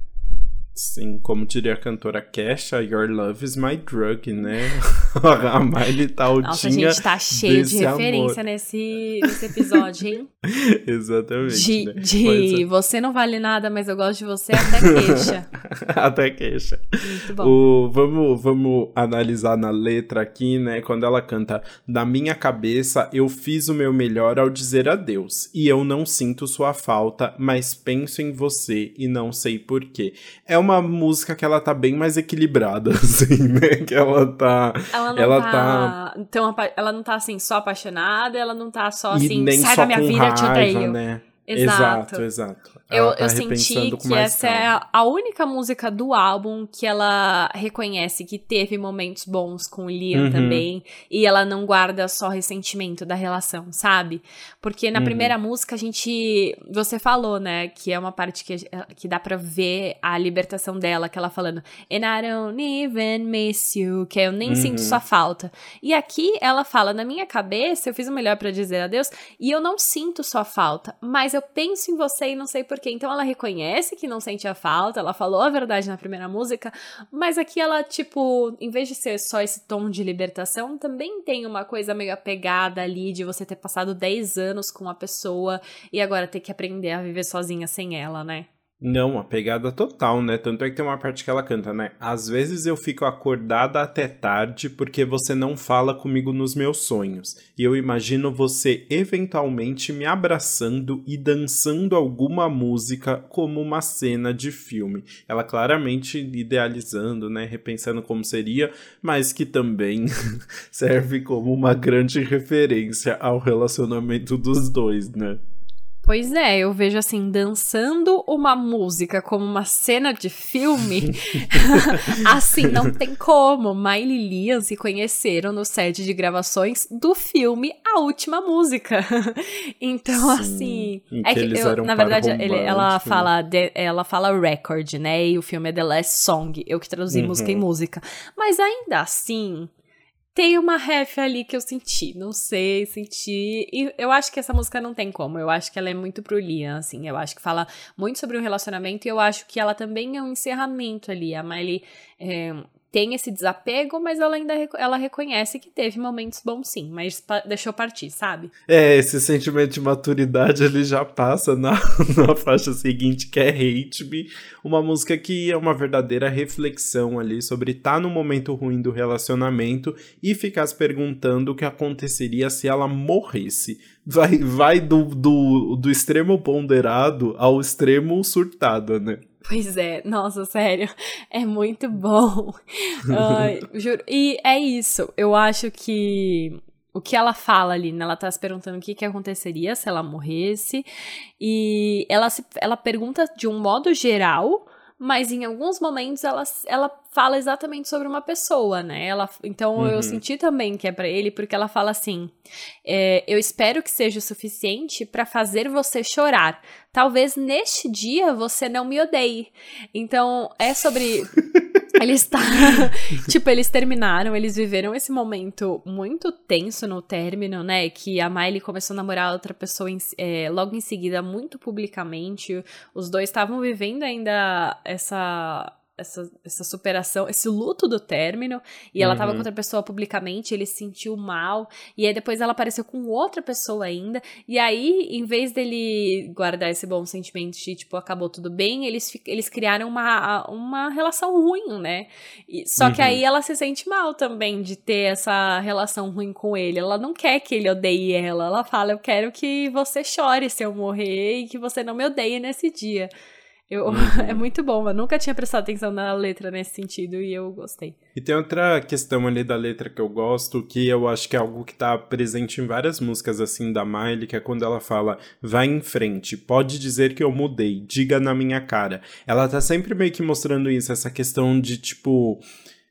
Sim, como diria a cantora Kesha, Your Love is my drug, né? a Miley tá altinha Nossa, a gente tá cheio de referência nesse, nesse episódio, hein? Exatamente. De, né? de mas, você não vale nada, mas eu gosto de você até queixa. até queixa. Muito bom. O, vamos, vamos analisar na letra aqui, né? Quando ela canta, na minha cabeça eu fiz o meu melhor ao dizer adeus, e eu não sinto sua falta, mas penso em você e não sei porquê. É uma uma música que ela tá bem mais equilibrada, assim, né? Que ela tá. Ela não ela tá. tá... Então, ela não tá assim, só apaixonada, ela não tá só assim, sai da minha vida, raiva, te odeio. Né? Exato, exato. exato. Eu, tá eu senti que essa calma. é a única música do álbum que ela reconhece que teve momentos bons com o Liam uhum. também. E ela não guarda só ressentimento da relação, sabe? Porque na uhum. primeira música a gente. Você falou, né? Que é uma parte que, que dá pra ver a libertação dela, que ela falando. And I don't even miss you. Que eu nem uhum. sinto sua falta. E aqui ela fala: na minha cabeça, eu fiz o melhor para dizer adeus. E eu não sinto sua falta. Mas eu penso em você e não sei por porque então ela reconhece que não sente a falta, ela falou a verdade na primeira música, mas aqui ela, tipo, em vez de ser só esse tom de libertação, também tem uma coisa meio apegada ali de você ter passado 10 anos com uma pessoa e agora ter que aprender a viver sozinha sem ela, né? Não, a pegada total, né? Tanto é que tem uma parte que ela canta, né? Às vezes eu fico acordada até tarde porque você não fala comigo nos meus sonhos. E eu imagino você eventualmente me abraçando e dançando alguma música como uma cena de filme. Ela claramente idealizando, né? Repensando como seria, mas que também serve como uma grande referência ao relacionamento dos dois, né? Pois é, eu vejo assim, dançando uma música como uma cena de filme. assim, não tem como. Miley e Liam se conheceram no set de gravações do filme A Última Música. então, Sim, assim. É que eu, na verdade, ele, ela fala de, ela fala record, né? E o filme é The Last Song. Eu que traduzi uhum. música em música. Mas ainda assim, tem uma ref ali que eu senti, não sei, senti. E eu acho que essa música não tem como. Eu acho que ela é muito pro Liam, assim. Eu acho que fala muito sobre o relacionamento e eu acho que ela também é um encerramento ali. A Miley é, tem esse desapego, mas ela ainda ela reconhece que teve momentos bons sim, mas pa deixou partir, sabe? É, esse sentimento de maturidade ele já passa na, na faixa seguinte, que é Hate Me, uma música que é uma verdadeira reflexão ali sobre estar tá no momento ruim do relacionamento e ficar se perguntando o que aconteceria se ela morresse. Vai, vai do, do, do extremo ponderado ao extremo surtado, né? Pois é, nossa, sério, é muito bom. uh, juro. E é isso, eu acho que o que ela fala ali, né? Ela tá se perguntando o que, que aconteceria se ela morresse. E ela, se, ela pergunta de um modo geral, mas em alguns momentos ela, ela fala exatamente sobre uma pessoa, né? Ela, então uhum. eu senti também que é para ele, porque ela fala assim: é, eu espero que seja o suficiente para fazer você chorar. Talvez neste dia você não me odeie. Então é sobre Eles tá, tipo, eles terminaram, eles viveram esse momento muito tenso no término, né? Que a Miley começou a namorar outra pessoa em, é, logo em seguida, muito publicamente. Os dois estavam vivendo ainda essa essa, essa superação, esse luto do término, e ela uhum. tava com outra pessoa publicamente, ele se sentiu mal, e aí depois ela apareceu com outra pessoa ainda, e aí, em vez dele guardar esse bom sentimento de, tipo, acabou tudo bem, eles, eles criaram uma, uma relação ruim, né? E, só uhum. que aí ela se sente mal também de ter essa relação ruim com ele, ela não quer que ele odeie ela, ela fala, eu quero que você chore se eu morrer e que você não me odeie nesse dia. Eu, uhum. é muito bom, eu nunca tinha prestado atenção na letra nesse sentido e eu gostei. E tem outra questão ali da letra que eu gosto, que eu acho que é algo que tá presente em várias músicas assim da Miley, que é quando ela fala: vai em frente, pode dizer que eu mudei, diga na minha cara. Ela tá sempre meio que mostrando isso, essa questão de tipo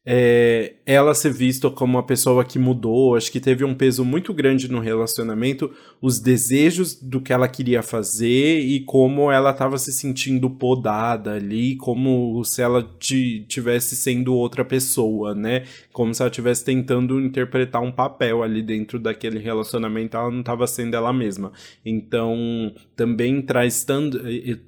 é, ela ser vista como uma pessoa que mudou, acho que teve um peso muito grande no relacionamento, os desejos do que ela queria fazer e como ela estava se sentindo podada ali, como se ela tivesse sendo outra pessoa, né? Como se ela estivesse tentando interpretar um papel ali dentro daquele relacionamento, ela não estava sendo ela mesma. Então, também traz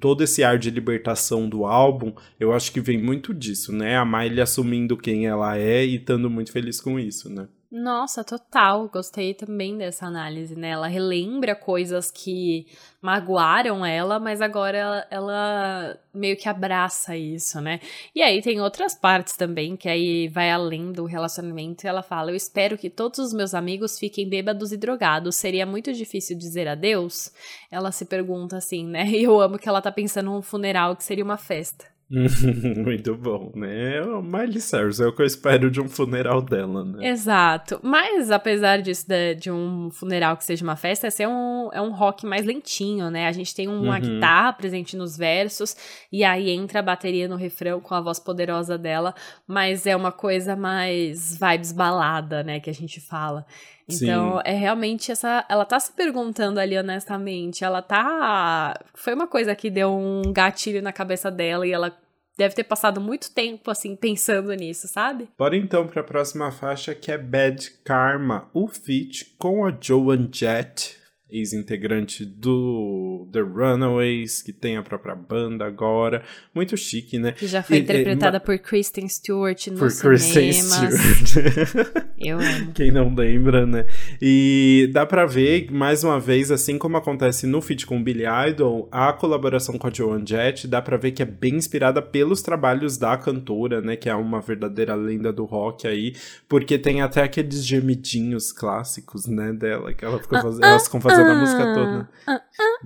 todo esse ar de libertação do álbum, eu acho que vem muito disso, né? A Miley assumindo quem ela é e estando muito feliz com isso, né? Nossa, total. Gostei também dessa análise, né? Ela relembra coisas que magoaram ela, mas agora ela, ela, meio que abraça isso, né? E aí tem outras partes também que aí vai além do relacionamento. E ela fala: Eu espero que todos os meus amigos fiquem bêbados e drogados. Seria muito difícil dizer adeus? Ela se pergunta assim, né? E eu amo que ela tá pensando num funeral que seria uma festa. Muito bom, né? O Miley Cyrus é o que eu espero de um funeral dela, né? Exato. Mas, apesar disso, de, de um funeral que seja uma festa, esse é um, é um rock mais lentinho, né? A gente tem uma uhum. guitarra presente nos versos, e aí entra a bateria no refrão com a voz poderosa dela, mas é uma coisa mais vibes balada, né? Que a gente fala. Então, Sim. é realmente essa. Ela tá se perguntando ali honestamente. Ela tá. Foi uma coisa que deu um gatilho na cabeça dela e ela deve ter passado muito tempo, assim, pensando nisso, sabe? Bora então pra próxima faixa que é Bad Karma, o feat com a Joan Jett ex-integrante do The Runaways, que tem a própria banda agora. Muito chique, né? Que já foi e, interpretada e, por Kristen Stewart nos por. Kristen Stewart. Eu amo. Quem não lembra, né? E dá pra ver, mais uma vez, assim como acontece no feat com Billy Idol, a colaboração com a Joan Jett, dá pra ver que é bem inspirada pelos trabalhos da cantora, né? Que é uma verdadeira lenda do rock aí, porque tem até aqueles gemidinhos clássicos, né, dela, que ela ficou fazendo, elas ficam fazendo a música toda.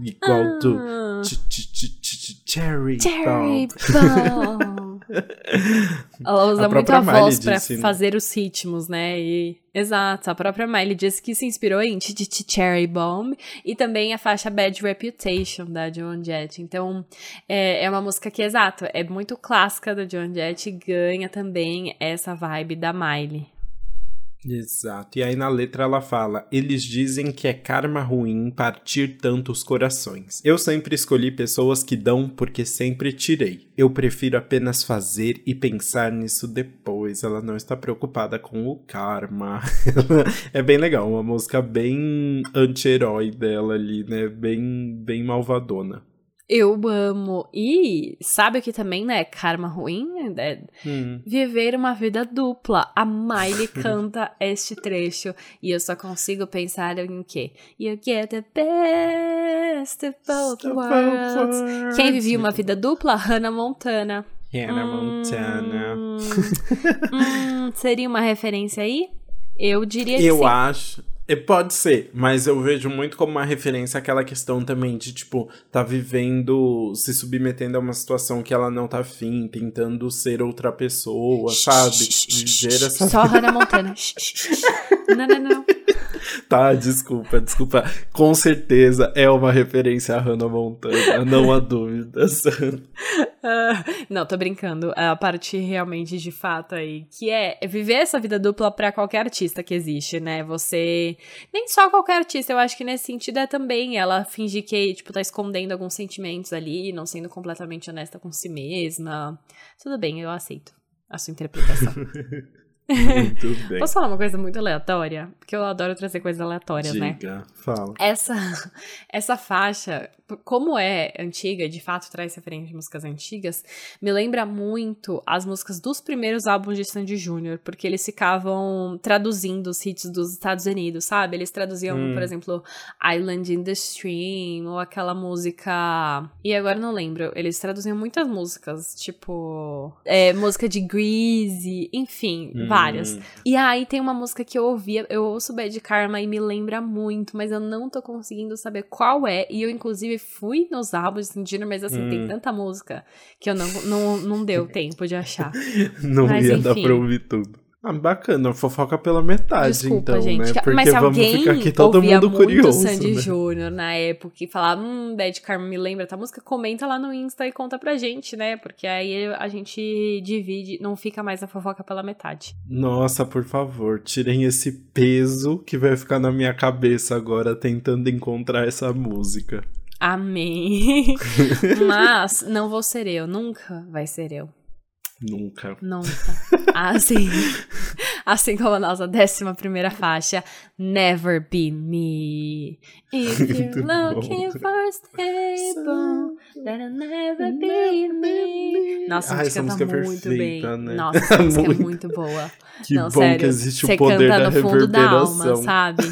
Igual do Cherry, Cherry Bomb. Ela usa muito a voz pra disse, fazer os ritmos, né? E, exato, a própria Miley disse que se inspirou em Cherry Bomb e também a faixa Bad Reputation da Joan Jett. Então, é, é uma música que, exato, é muito clássica da Joan Jett e ganha também essa vibe da Miley. Exato. E aí na letra ela fala: Eles dizem que é karma ruim partir tantos corações. Eu sempre escolhi pessoas que dão porque sempre tirei. Eu prefiro apenas fazer e pensar nisso depois. Ela não está preocupada com o karma. é bem legal, uma música bem anti-herói dela ali, né? Bem, bem malvadona. Eu amo. E sabe o que também, né? Karma ruim? É hum. Viver uma vida dupla. A Miley canta este trecho. E eu só consigo pensar em quê? You get the best of both worlds. Quem vivia uma vida dupla? Hannah Montana. Hannah hum, Montana. hum, seria uma referência aí? Eu diria que eu sim. Eu acho. É, pode ser, mas eu vejo muito como uma referência aquela questão também de, tipo, tá vivendo, se submetendo a uma situação que ela não tá afim, tentando ser outra pessoa, sabe? Viver essa. Só Hannah Montana. não, não, não. Tá, desculpa, desculpa. Com certeza é uma referência a Hannah Montana, não há dúvidas. uh, não, tô brincando. A parte realmente de fato aí, que é viver essa vida dupla para qualquer artista que existe, né? Você. Nem só qualquer artista, eu acho que nesse sentido é também ela fingir que, tipo, tá escondendo alguns sentimentos ali, não sendo completamente honesta com si mesma. Tudo bem, eu aceito a sua interpretação. Muito bem. Posso falar uma coisa muito aleatória? Porque eu adoro trazer coisas aleatórias, Diga, né? Diga, fala. Essa, essa faixa, como é antiga, de fato traz referência de músicas antigas, me lembra muito as músicas dos primeiros álbuns de Sandy Júnior, porque eles ficavam traduzindo os hits dos Estados Unidos, sabe? Eles traduziam, hum. por exemplo, Island in the Stream, ou aquela música... E agora não lembro, eles traduziam muitas músicas, tipo... É, música de Greasy, enfim... Hum várias. Hum. E aí tem uma música que eu ouvia, eu ouço Bad Karma e me lembra muito, mas eu não tô conseguindo saber qual é. E eu, inclusive, fui nos álbuns de mas assim, hum. tem tanta música que eu não, não, não deu tempo de achar. não mas, ia enfim. dar pra ouvir tudo. Ah, bacana, fofoca pela metade, Desculpa, então, gente. né? Porque Mas vamos alguém ficar aqui todo mundo muito curioso. Sandy né? Júnior na época e falar, hum, Bad Karma me lembra essa música, comenta lá no Insta e conta pra gente, né? Porque aí a gente divide, não fica mais a fofoca pela metade. Nossa, por favor, tirem esse peso que vai ficar na minha cabeça agora tentando encontrar essa música. Amém. Mas não vou ser eu, nunca vai ser eu. Nunca. Nunca. Assim, assim como a nossa décima primeira faixa, Never Be Me. If you're looking for stable, that'll never be me. Nossa, ah, essa música canta é muito perfeita, bem. Né? Nossa, essa música é muito boa. Que Não, bom sério, que existe você o poder canta da no fundo da alma, reverberação. sabe?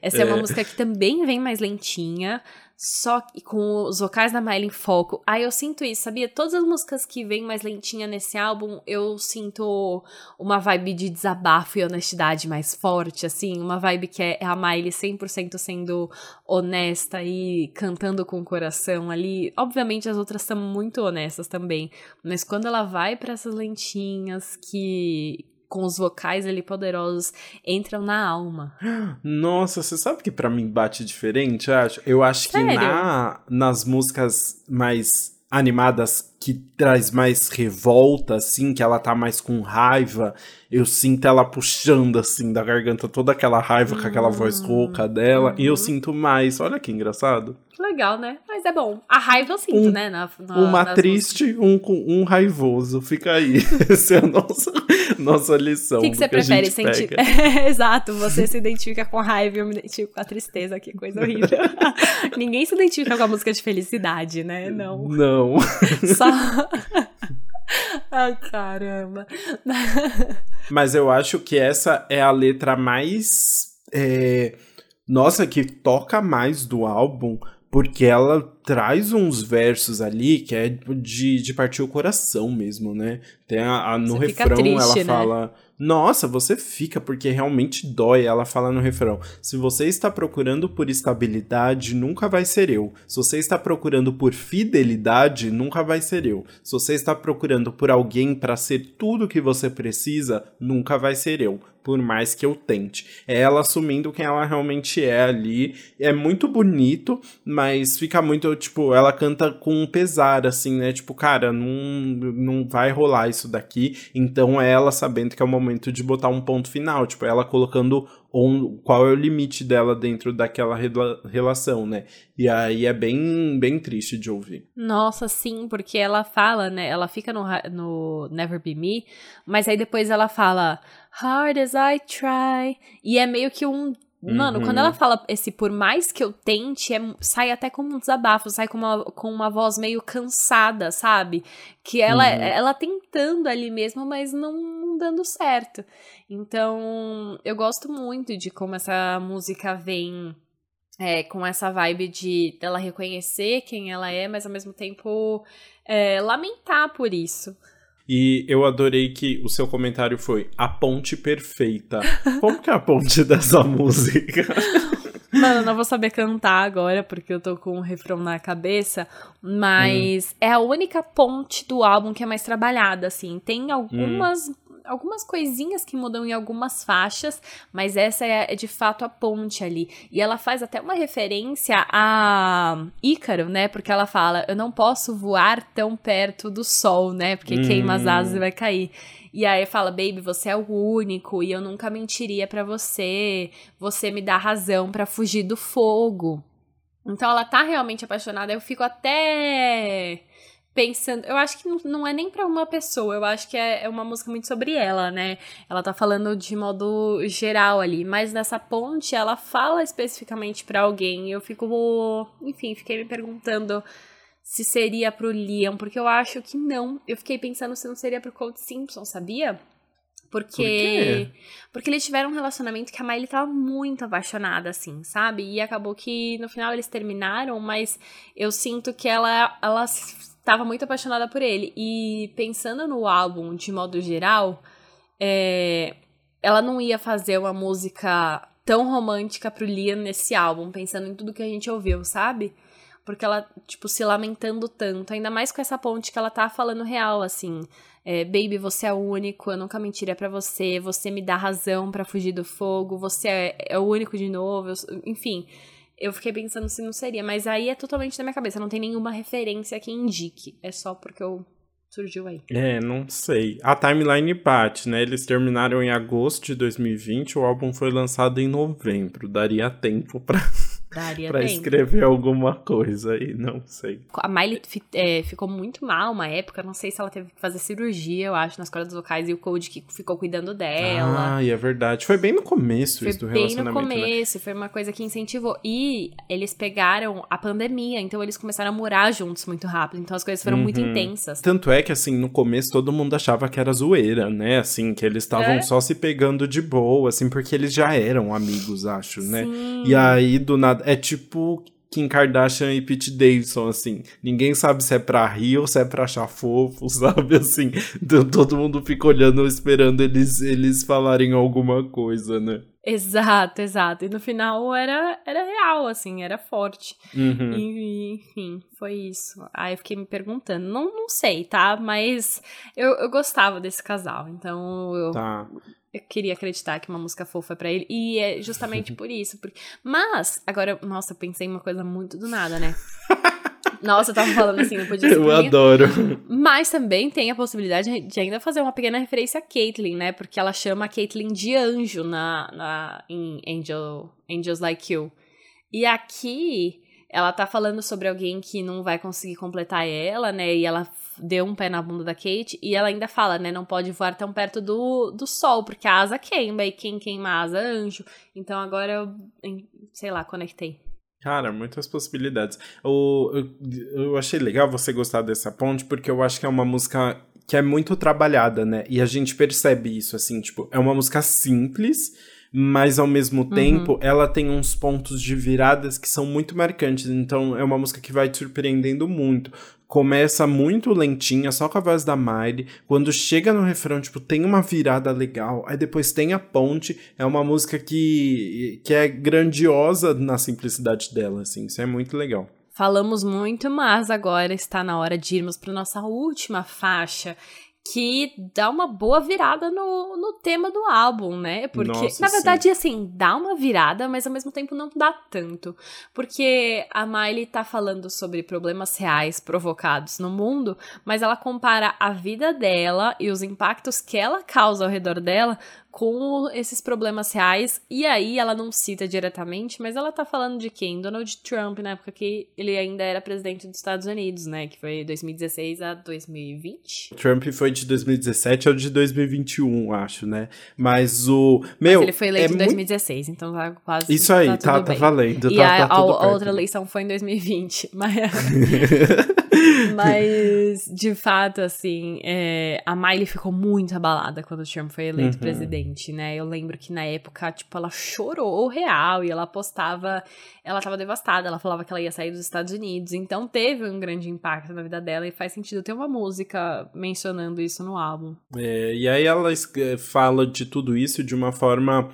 Essa é. é uma É. música que também vem mais lentinha, só com os vocais da Miley em foco. Aí eu sinto isso, sabia? Todas as músicas que vêm mais lentinha nesse álbum, eu sinto uma vibe de desabafo e honestidade mais forte, assim. Uma vibe que é a Miley 100% sendo honesta e cantando com o coração ali. Obviamente as outras são muito honestas também, mas quando ela vai para essas lentinhas que com os vocais ali poderosos entram na alma. Nossa, você sabe que pra mim bate diferente, eu acho? Eu acho que Sério? na, nas músicas mais animadas que traz mais revolta, assim, que ela tá mais com raiva, eu sinto ela puxando, assim, da garganta toda aquela raiva com aquela voz rouca dela, e eu sinto mais. Olha que engraçado. Que legal, né? Mas é bom. A raiva eu sinto, Um- né? Na, na, Uma triste, um, um raivoso. Fica aí. Essa é a nossa, nossa lição. O que, que você prefere sentir? pega. Exato, você se identifica com a raiva e eu me identifico com a tristeza, que coisa horrível. Ninguém se identifica com a música de felicidade, né? Não. Não. Só. Ai, caramba. Mas eu acho que essa é a letra mais. É... Nossa, que toca mais do álbum, porque ela traz uns versos ali que é de, de partir o coração mesmo, né? Tem a, a no Você refrão triste, ela né? fala nossa, você fica porque realmente dói. Ela fala no refrão: se você está procurando por estabilidade, nunca vai ser eu. Se você está procurando por fidelidade, nunca vai ser eu. Se você está procurando por alguém para ser tudo que você precisa, nunca vai ser eu por mais que eu tente. É ela assumindo quem ela realmente é ali. É muito bonito, mas fica muito, tipo, ela canta com pesar, assim, né? Tipo, cara, não, não vai rolar isso daqui. Então é ela sabendo que é o momento de botar um ponto final. Tipo, ela colocando qual é o limite dela dentro daquela rela relação, né? E aí é bem, bem triste de ouvir. Nossa, sim, porque ela fala, né? Ela fica no, no Never Be Me, mas aí depois ela fala hard as I try. E é meio que um. Mano, uhum. quando ela fala esse por mais que eu tente, é, sai até como um desabafo, sai com uma, com uma voz meio cansada, sabe? Que ela, uhum. ela tentando ali mesmo, mas não dando certo. Então, eu gosto muito de como essa música vem é, com essa vibe de dela reconhecer quem ela é, mas ao mesmo tempo é, lamentar por isso. E eu adorei que o seu comentário foi a ponte perfeita. Como que é a ponte dessa música? Mano, eu não vou saber cantar agora porque eu tô com um refrão na cabeça, mas hum. é a única ponte do álbum que é mais trabalhada, assim. Tem algumas hum algumas coisinhas que mudam em algumas faixas, mas essa é, é, de fato a ponte ali. E ela faz até uma referência a Ícaro, né? Porque ela fala: Eu não posso voar tão perto do sol, né? Porque hum. queima as asas e vai cair. E aí fala, baby, você é o único e eu nunca mentiria para você. Você me dá razão para fugir do fogo. Então ela tá realmente apaixonada. Eu fico até pensando. Eu acho que não é nem para uma pessoa, eu acho que é, é uma música muito sobre ela, né? Ela tá falando de modo geral ali, mas nessa ponte ela fala especificamente para alguém. Eu fico. Enfim, fiquei me perguntando se seria pro Liam, porque eu acho que não. Eu fiquei pensando se não seria pro Cold Simpson, sabia? Porque. Por porque eles tiveram um relacionamento que a Miley tava muito apaixonada, assim, sabe? E acabou que no final eles terminaram, mas eu sinto que ela, ela estava muito apaixonada por ele. E pensando no álbum de modo geral, é, ela não ia fazer uma música tão romântica pro Liam nesse álbum, pensando em tudo que a gente ouviu, sabe? Porque ela, tipo, se lamentando tanto, ainda mais com essa ponte que ela tá falando real, assim. É, Baby, você é único, eu nunca mentiria para você, você me dá razão para fugir do fogo, você é, é, o único de novo, eu, enfim eu fiquei pensando se não seria, mas aí é totalmente na minha cabeça, não tem nenhuma referência que indique. É só porque eu surgiu aí. É, não sei. A timeline bate, né? Eles terminaram em agosto de 2020, o álbum foi lançado em novembro. Daria tempo para Daria pra tempo. escrever alguma coisa aí, não sei. A Miley é, ficou muito mal uma época, não sei se ela teve que fazer cirurgia, eu acho, nas cordas vocais, e o Code que ficou cuidando dela. Ah, e é verdade. Foi bem no começo foi isso do relacionamento, Foi bem no né? começo, né? foi uma coisa que incentivou. E eles pegaram a pandemia, então eles começaram a morar juntos muito rápido, então as coisas foram uhum. muito intensas. Tanto é que, assim, no começo todo mundo achava que era zoeira, né? Assim, que eles estavam é? só se pegando de boa, assim, porque eles já eram amigos, acho, né? Sim. E aí, do nada é tipo Kim Kardashian e Pete Davidson, assim. Ninguém sabe se é pra rir ou se é pra achar fofo, sabe? Assim, todo mundo fica olhando, esperando eles, eles falarem alguma coisa, né? Exato, exato. E no final era, era real, assim, era forte. Uhum. E, enfim, foi isso. Aí eu fiquei me perguntando. Não, não sei, tá? Mas eu, eu gostava desse casal, então eu. Tá eu queria acreditar que uma música fofa é pra ele. E é justamente por isso. Porque... Mas, agora, nossa, eu pensei em uma coisa muito do nada, né? Nossa, eu tava falando assim, não podia ser. Eu adoro. Mas também tem a possibilidade de ainda fazer uma pequena referência a Caitlyn, né? Porque ela chama a Caitlyn de anjo na, na, em Angel, Angels Like You. E aqui ela tá falando sobre alguém que não vai conseguir completar ela, né? E ela deu um pé na bunda da Kate e ela ainda fala, né, não pode voar tão perto do, do sol, porque a asa queima e quem queima a asa é anjo. Então agora eu, sei lá, conectei. Cara, muitas possibilidades. Eu, eu, eu achei legal você gostar dessa ponte, porque eu acho que é uma música que é muito trabalhada, né? E a gente percebe isso, assim, tipo, é uma música simples, mas ao mesmo uhum. tempo ela tem uns pontos de viradas que são muito marcantes. Então é uma música que vai te surpreendendo muito. Começa muito lentinha, só com a voz da Miley. Quando chega no refrão, tipo, tem uma virada legal. Aí depois tem a ponte. É uma música que, que é grandiosa na simplicidade dela, assim. Isso é muito legal. Falamos muito, mas agora está na hora de irmos para nossa última faixa, que dá uma boa virada no, no tema do álbum, né? Porque, Nossa, na verdade, sim. assim, dá uma virada, mas ao mesmo tempo não dá tanto. Porque a Miley tá falando sobre problemas reais provocados no mundo, mas ela compara a vida dela e os impactos que ela causa ao redor dela com esses problemas reais. E aí ela não cita diretamente, mas ela tá falando de quem? Donald Trump, na época que ele ainda era presidente dos Estados Unidos, né? Que foi 2016 a 2020. Trump foi de 2017 ao de 2021, acho, né? Mas o. Meu. Mas ele foi eleito é em 2016, muito... então tá quase. Isso aí, tá, tá, tá valendo. E tá, a, tá a, a outra eleição foi em 2020. Mas. Mas, de fato, assim, é, a Miley ficou muito abalada quando o Trump foi eleito uhum. presidente, né? Eu lembro que na época, tipo, ela chorou real e ela postava. Ela tava devastada, ela falava que ela ia sair dos Estados Unidos. Então teve um grande impacto na vida dela e faz sentido ter uma música mencionando isso no álbum. É, e aí ela fala de tudo isso de uma forma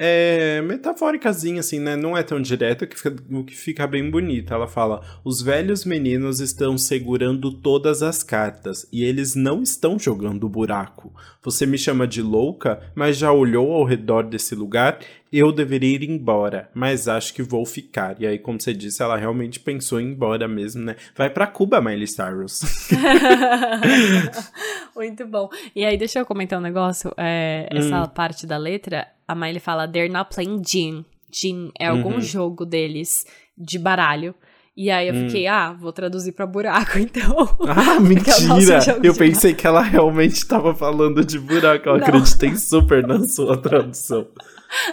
é metafóricazinha, assim, né? Não é tão direto, que fica, o que fica bem bonito. Ela fala: os velhos meninos estão segurando todas as cartas e eles não estão jogando buraco. Você me chama de louca, mas já olhou ao redor desse lugar? Eu deveria ir embora, mas acho que vou ficar. E aí, como você disse, ela realmente pensou em ir embora mesmo, né? Vai pra Cuba, Miley Cyrus. Muito bom. E aí, deixa eu comentar um negócio. É, essa hum. parte da letra a Miley fala, they're not playing Gin. Gin é algum uhum. jogo deles de baralho. E aí eu hum. fiquei, ah, vou traduzir pra buraco, então. Ah, mentira! É eu pensei que ela realmente estava falando de buraco. Eu Não. acreditei super na sua tradução.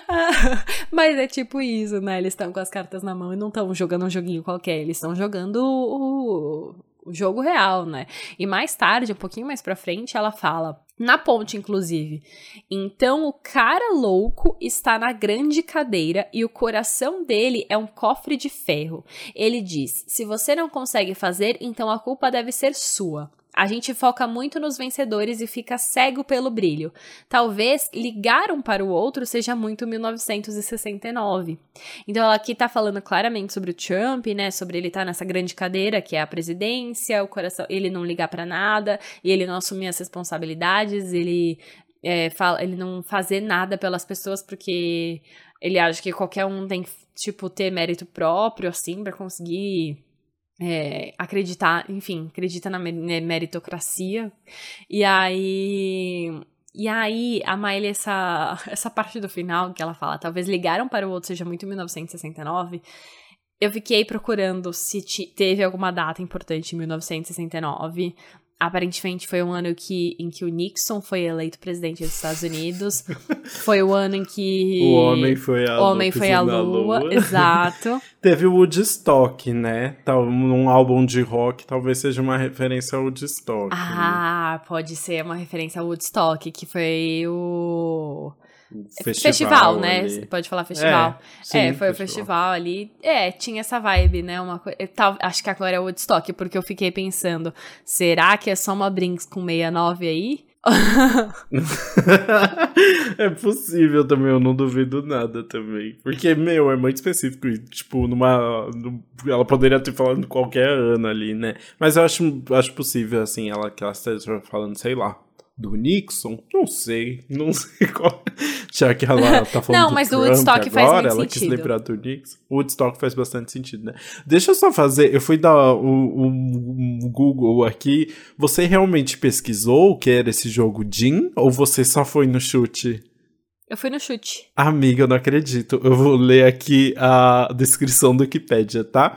Mas é tipo isso, né? Eles estão com as cartas na mão e não estão jogando um joguinho qualquer. Eles estão jogando o, o jogo real, né? E mais tarde, um pouquinho mais pra frente, ela fala na ponte, inclusive. Então o cara louco está na grande cadeira e o coração dele é um cofre de ferro. Ele diz: se você não consegue fazer, então a culpa deve ser sua. A gente foca muito nos vencedores e fica cego pelo brilho. Talvez ligar um para o outro seja muito 1969. Então ela aqui tá falando claramente sobre o Trump, né? Sobre ele estar tá nessa grande cadeira que é a presidência, o coração, ele não ligar para nada e ele não assumir as responsabilidades, ele é, fala, ele não fazer nada pelas pessoas porque ele acha que qualquer um tem que, tipo, ter mérito próprio, assim, para conseguir é, acreditar, enfim, acredita na meritocracia. E aí. E aí, a Miley, essa, essa parte do final que ela fala, talvez ligaram para o outro seja muito 1969. Eu fiquei procurando se teve alguma data importante em 1969. Aparentemente foi um ano que, em que o Nixon foi eleito presidente dos Estados Unidos. foi o ano em que. O homem foi a, homem foi a lua. lua. Exato. Teve o Woodstock, né? Um álbum de rock talvez seja uma referência ao Woodstock. Ah, né? pode ser uma referência ao Woodstock, que foi o. Festival, festival né? Você pode falar festival. É, sim, é foi festival. o festival ali. É, tinha essa vibe, né? Uma coisa. Acho que agora é Woodstock, porque eu fiquei pensando: será que é só uma Brinks com 69 aí? é possível também, eu não duvido nada também. Porque, meu, é muito específico. Tipo, numa. Ela poderia ter falado qualquer ano ali, né? Mas eu acho, acho possível, assim, ela que ela esteja falando, sei lá, do Nixon? Não sei, não sei qual. Já que ela tá falando Não, mas do Woodstock agora, faz muito ela sentido. quis lembrar do Nixon. O Woodstock faz bastante sentido, né? Deixa eu só fazer, eu fui dar o, o, o Google aqui. Você realmente pesquisou o que era esse jogo Jin? Ou você só foi no chute? Eu fui no chute. Amiga, eu não acredito. Eu vou ler aqui a descrição do Wikipedia, tá?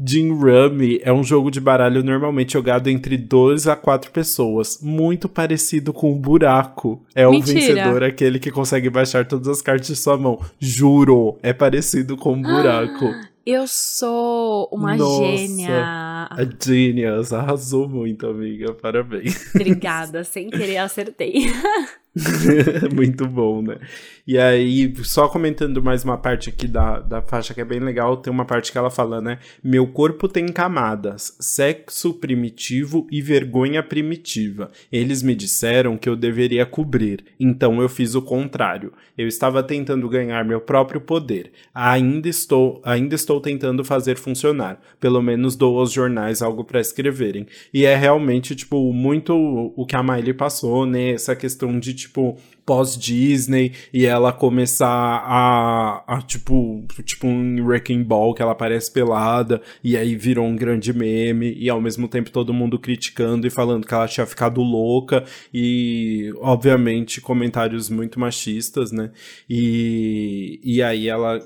Jin Rummy é um jogo de baralho normalmente jogado entre 2 a 4 pessoas, muito parecido com o buraco. É o vencedor aquele que consegue baixar todas as cartas de sua mão. Juro, é parecido com o buraco. Eu sou uma Nossa. gênia. Genius, arrasou muito, amiga. Parabéns. Obrigada, sem querer acertei. Muito bom, né? E aí, só comentando mais uma parte aqui da, da faixa que é bem legal, tem uma parte que ela fala, né? Meu corpo tem camadas, sexo primitivo e vergonha primitiva. Eles me disseram que eu deveria cobrir, então eu fiz o contrário. Eu estava tentando ganhar meu próprio poder. Ainda estou, ainda estou tentando fazer funcionar. Pelo menos dou aos jornais algo para escreverem. E é realmente, tipo, muito o que a Miley passou, né? Essa questão de, tipo, pós-Disney e ela começar a, a, tipo, tipo um Wrecking Ball que ela aparece pelada e aí virou um grande meme e ao mesmo tempo todo mundo criticando e falando que ela tinha ficado louca e obviamente comentários muito machistas, né? E, e aí ela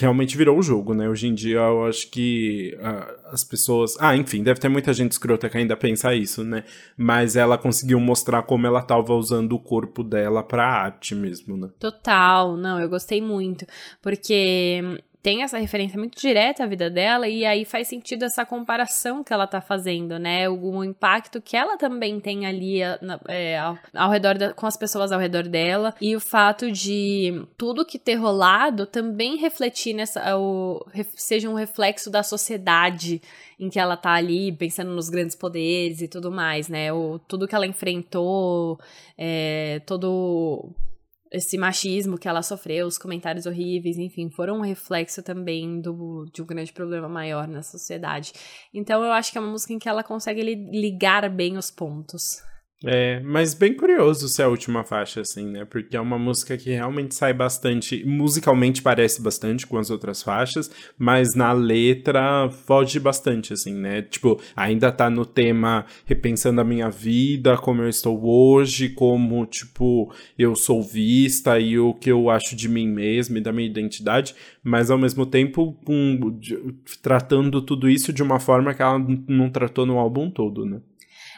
realmente virou o jogo, né? Hoje em dia eu acho que uh, as pessoas. Ah, enfim, deve ter muita gente escrota que ainda pensa isso, né? Mas ela conseguiu mostrar como ela estava usando o corpo dela pra arte mesmo, né? Total, não, eu gostei muito. Porque tem essa referência muito direta à vida dela e aí faz sentido essa comparação que ela tá fazendo, né? O, impacto que ela também tem ali é, ao, ao, redor da, com as pessoas ao redor dela e o fato de tudo que ter rolado também refletir nessa o, seja um reflexo da sociedade em que ela tá ali pensando nos grandes poderes e tudo mais, né? O, tudo que ela enfrentou, é, todo esse machismo que ela sofreu, os comentários horríveis, enfim, foram um reflexo também do, de um grande problema maior na sociedade. Então eu acho que é uma música em que ela consegue ligar bem os pontos. É, mas bem curioso ser a última faixa, assim, né? Porque é uma música que realmente sai bastante. Musicalmente parece bastante com as outras faixas, mas na letra foge bastante, assim, né? Tipo, ainda tá no tema repensando a minha vida, como eu estou hoje, como, tipo, eu sou vista e o que eu acho de mim mesmo e da minha identidade, mas ao mesmo tempo um, tratando tudo isso de uma forma que ela não tratou no álbum todo, né?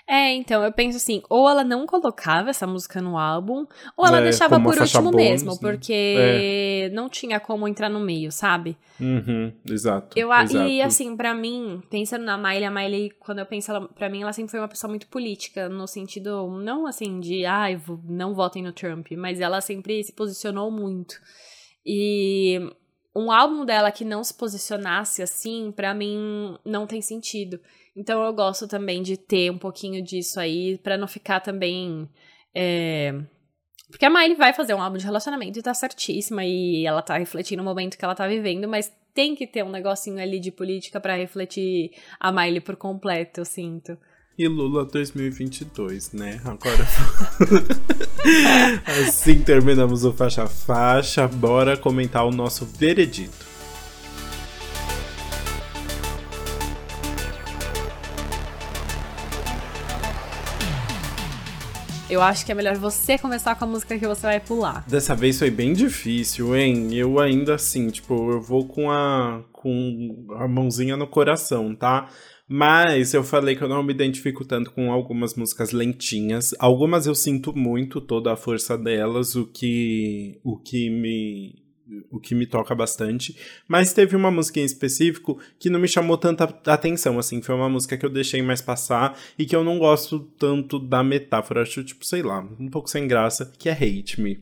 É, então, eu penso assim, ou ela não colocava essa música no álbum, ou ela é, deixava por último bônus, mesmo, né? porque é. não tinha como entrar no meio, sabe? Uhum, exato, eu, exato. E assim, para mim, pensando na Miley, a Miley, quando eu penso ela, pra mim, ela sempre foi uma pessoa muito política, no sentido, não assim, de, ai, ah, não votem no Trump, mas ela sempre se posicionou muito. E um álbum dela que não se posicionasse assim, para mim, não tem sentido. Então eu gosto também de ter um pouquinho disso aí, para não ficar também. É... Porque a Miley vai fazer um álbum de relacionamento e tá certíssima, e ela tá refletindo o momento que ela tá vivendo, mas tem que ter um negocinho ali de política para refletir a Miley por completo, eu sinto. E Lula 2022, né? Agora. assim terminamos o faixa faixa. Bora comentar o nosso veredito. Eu acho que é melhor você começar com a música que você vai pular. Dessa vez foi bem difícil, hein? Eu ainda assim, tipo, eu vou com a com a mãozinha no coração, tá? Mas eu falei que eu não me identifico tanto com algumas músicas lentinhas. Algumas eu sinto muito toda a força delas, o que o que me o que me toca bastante, mas teve uma música em específico que não me chamou tanta atenção, assim, foi uma música que eu deixei mais passar e que eu não gosto tanto da metáfora, acho, tipo, sei lá, um pouco sem graça, que é Hate Me.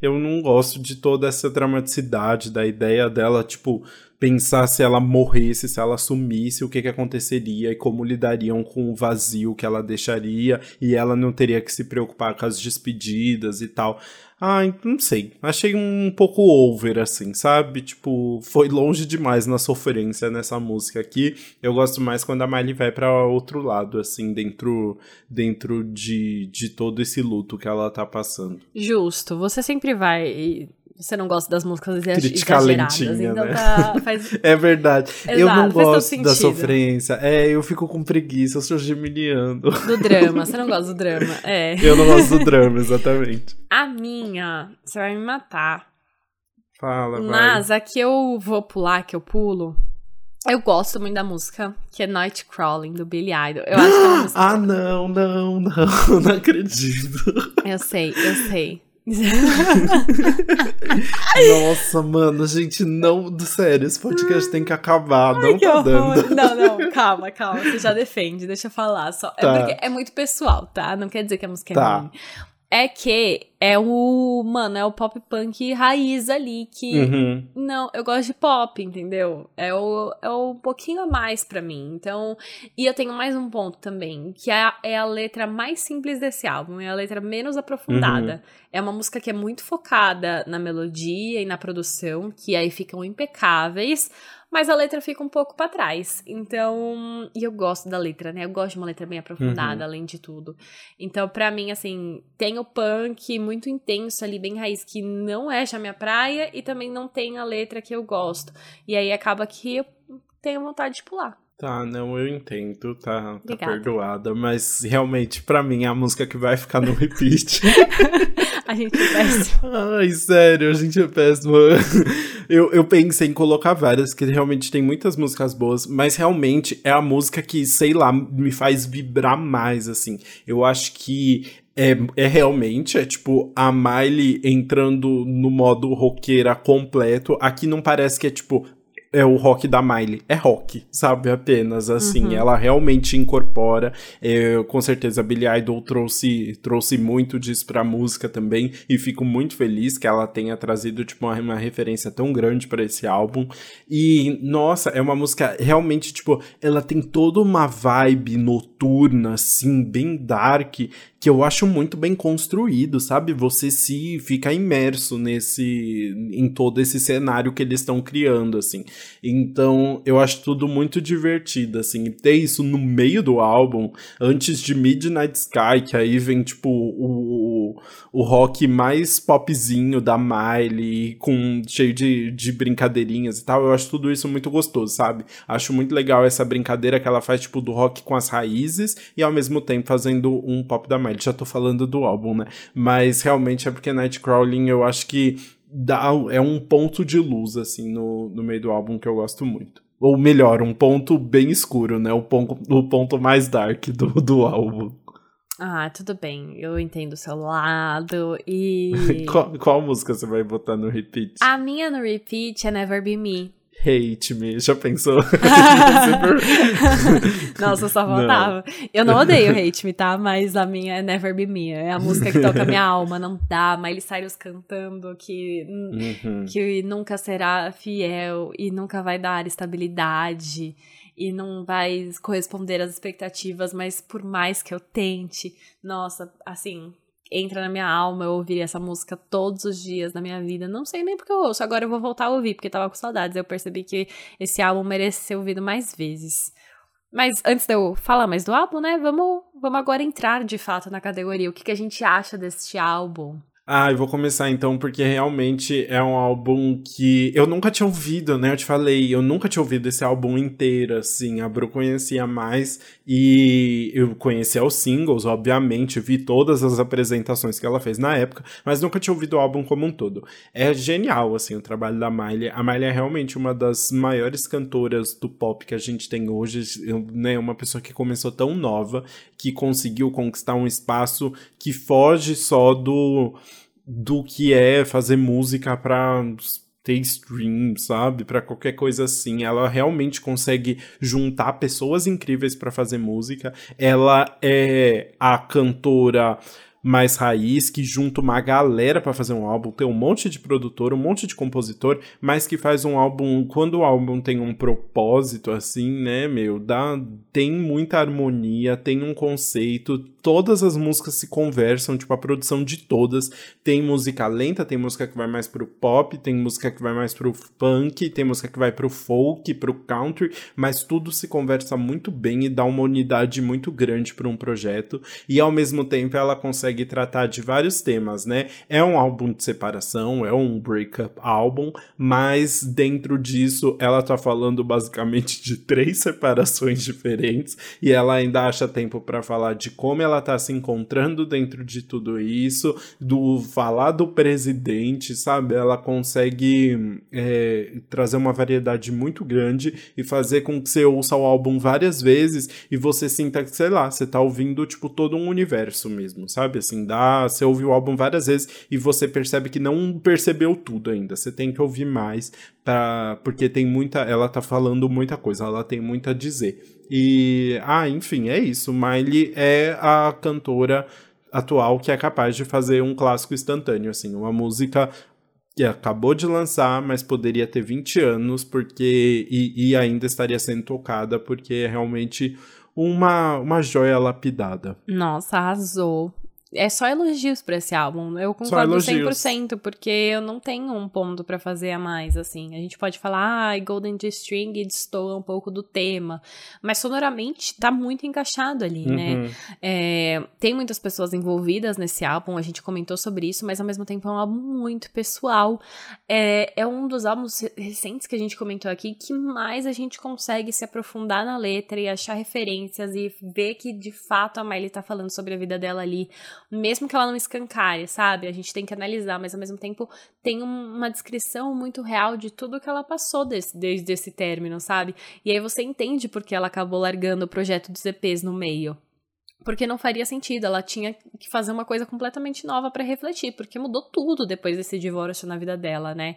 Eu não gosto de toda essa dramaticidade, da ideia dela, tipo, pensar se ela morresse, se ela sumisse, o que, que aconteceria e como lidariam com o vazio que ela deixaria e ela não teria que se preocupar com as despedidas e tal. Ai, não sei. Achei um pouco over, assim, sabe? Tipo, foi longe demais na sofrência nessa música aqui. Eu gosto mais quando a Miley vai para outro lado, assim, dentro, dentro de, de todo esse luto que ela tá passando. Justo. Você sempre vai você não gosta das músicas Criticar exageradas, lentinha, então né? tá, faz... É verdade. Exato, eu não gosto da sofrência. É, eu fico com preguiça, eu sou geminiano. Do drama, você não gosta do drama, é. Eu não gosto do drama, exatamente. A minha, você vai me matar. Fala, vai. Mas a que eu vou pular, que eu pulo, eu gosto muito da música, que é Night Crawling, do Billy Idol. Eu acho que é uma música... Ah, não, não, não, não acredito. Eu sei, eu sei. Nossa, mano, gente, não. Sério, esse podcast tem que acabar. Ai, não que tá horror. dando. Não, não, calma, calma. Você já defende, deixa eu falar. Só. É tá. É porque é muito pessoal, tá? Não quer dizer que a música é tá. ruim é que é o, mano, é o pop punk raiz ali que uhum. não, eu gosto de pop, entendeu? É o é um pouquinho a mais para mim. Então, e eu tenho mais um ponto também, que é a, é a letra mais simples desse álbum, é a letra menos aprofundada. Uhum. É uma música que é muito focada na melodia e na produção, que aí ficam impecáveis mas a letra fica um pouco para trás. Então, e eu gosto da letra, né? Eu gosto de uma letra bem aprofundada, uhum. além de tudo. Então, para mim, assim, tem o punk muito intenso ali, bem raiz, que não é já minha praia, e também não tem a letra que eu gosto. E aí acaba que eu tenho vontade de pular. Tá, não, eu entendo, tá, tá perdoada, mas realmente, para mim, é a música que vai ficar no repeat. a gente é péssimo. Ai, sério, a gente é péssimo. eu, eu pensei em colocar várias, que realmente tem muitas músicas boas, mas realmente é a música que, sei lá, me faz vibrar mais, assim. Eu acho que é, é realmente, é tipo a Miley entrando no modo roqueira completo. Aqui não parece que é tipo, é o rock da Miley. É rock, sabe? Apenas assim. Uhum. Ela realmente incorpora. É, com certeza, a Billy Idol trouxe, trouxe muito disso pra música também. E fico muito feliz que ela tenha trazido, tipo, uma, uma referência tão grande para esse álbum. E, nossa, é uma música realmente, tipo, ela tem toda uma vibe noturna, assim, bem dark que eu acho muito bem construído, sabe? Você se fica imerso nesse em todo esse cenário que eles estão criando assim. Então, eu acho tudo muito divertido assim. E ter isso no meio do álbum, antes de Midnight Sky, que aí vem tipo o, o rock mais popzinho da Miley, com cheio de, de brincadeirinhas e tal. Eu acho tudo isso muito gostoso, sabe? Acho muito legal essa brincadeira que ela faz tipo do rock com as raízes e ao mesmo tempo fazendo um pop da Miley Já tô falando do álbum, né? Mas realmente é porque Nightcrawling eu acho que dá, é um ponto de luz, assim, no, no meio do álbum que eu gosto muito. Ou melhor, um ponto bem escuro, né? O ponto, o ponto mais dark do, do álbum. Ah, tudo bem. Eu entendo o seu lado e. qual, qual música você vai botar no repeat? A minha no repeat é Never Be Me. Hate Me, já pensou? Nossa, só faltava. Não. Eu não odeio Hate Me, tá? Mas a minha é Never Be Me. É a música que toca minha alma, não dá. Miley Cyrus cantando que, uhum. que nunca será fiel e nunca vai dar estabilidade e não vai corresponder às expectativas, mas por mais que eu tente, nossa, assim, entra na minha alma, eu ouviria essa música todos os dias da minha vida. Não sei nem porque eu ouço, agora eu vou voltar a ouvir, porque tava com saudades. Eu percebi que esse álbum merece ser ouvido mais vezes. Mas antes de eu falar mais do álbum, né, vamos, vamos agora entrar de fato na categoria. O que, que a gente acha deste álbum? Ah, eu vou começar então, porque realmente é um álbum que eu nunca tinha ouvido, né? Eu te falei, eu nunca tinha ouvido esse álbum inteiro, assim. A Bru conhecia mais e eu conhecia os singles, obviamente, vi todas as apresentações que ela fez na época, mas nunca tinha ouvido o álbum como um todo. É genial, assim, o trabalho da Miley. A Miley é realmente uma das maiores cantoras do pop que a gente tem hoje, né? Uma pessoa que começou tão nova, que conseguiu conquistar um espaço que foge só do do que é fazer música para ter stream, sabe? Para qualquer coisa assim. Ela realmente consegue juntar pessoas incríveis para fazer música. Ela é a cantora mais raiz, que junta uma galera para fazer um álbum, tem um monte de produtor, um monte de compositor, mas que faz um álbum, quando o álbum tem um propósito assim, né, meu, dá, tem muita harmonia, tem um conceito, todas as músicas se conversam, tipo, a produção de todas, tem música lenta, tem música que vai mais pro pop, tem música que vai mais pro punk, tem música que vai pro folk, pro country, mas tudo se conversa muito bem e dá uma unidade muito grande para um projeto, e ao mesmo tempo ela consegue tratar de vários temas, né? É um álbum de separação, é um breakup álbum, mas dentro disso ela tá falando basicamente de três separações diferentes e ela ainda acha tempo para falar de como ela ela tá se encontrando dentro de tudo isso, do falar do presidente, sabe? Ela consegue é, trazer uma variedade muito grande e fazer com que você ouça o álbum várias vezes e você sinta que, sei lá, você tá ouvindo, tipo, todo um universo mesmo, sabe? Assim, dá, você ouve o álbum várias vezes e você percebe que não percebeu tudo ainda. Você tem que ouvir mais porque tem muita, ela tá falando muita coisa, ela tem muito a dizer. E, ah, enfim, é isso. Miley é a cantora atual que é capaz de fazer um clássico instantâneo, assim, uma música que acabou de lançar, mas poderia ter 20 anos, porque e, e ainda estaria sendo tocada, porque é realmente uma, uma joia lapidada. Nossa, arrasou é só elogios para esse álbum. Eu concordo 100%, porque eu não tenho um ponto para fazer a mais, assim. A gente pode falar, ah, Golden G-String destoa um pouco do tema, mas sonoramente tá muito encaixado ali, né? uhum. né? É, tem muitas pessoas envolvidas nesse álbum, a gente comentou sobre isso, mas ao mesmo tempo é um álbum muito pessoal. É, é um dos álbuns recentes que a gente comentou aqui que mais a gente consegue se aprofundar na letra e achar referências e ver que de fato a Miley tá falando sobre a vida dela ali mesmo que ela não escancare, sabe? A gente tem que analisar, mas ao mesmo tempo tem uma descrição muito real de tudo que ela passou desse, desde esse término, sabe? E aí você entende porque ela acabou largando o projeto dos EPs no meio. Porque não faria sentido, ela tinha que fazer uma coisa completamente nova para refletir, porque mudou tudo depois desse divórcio na vida dela, né?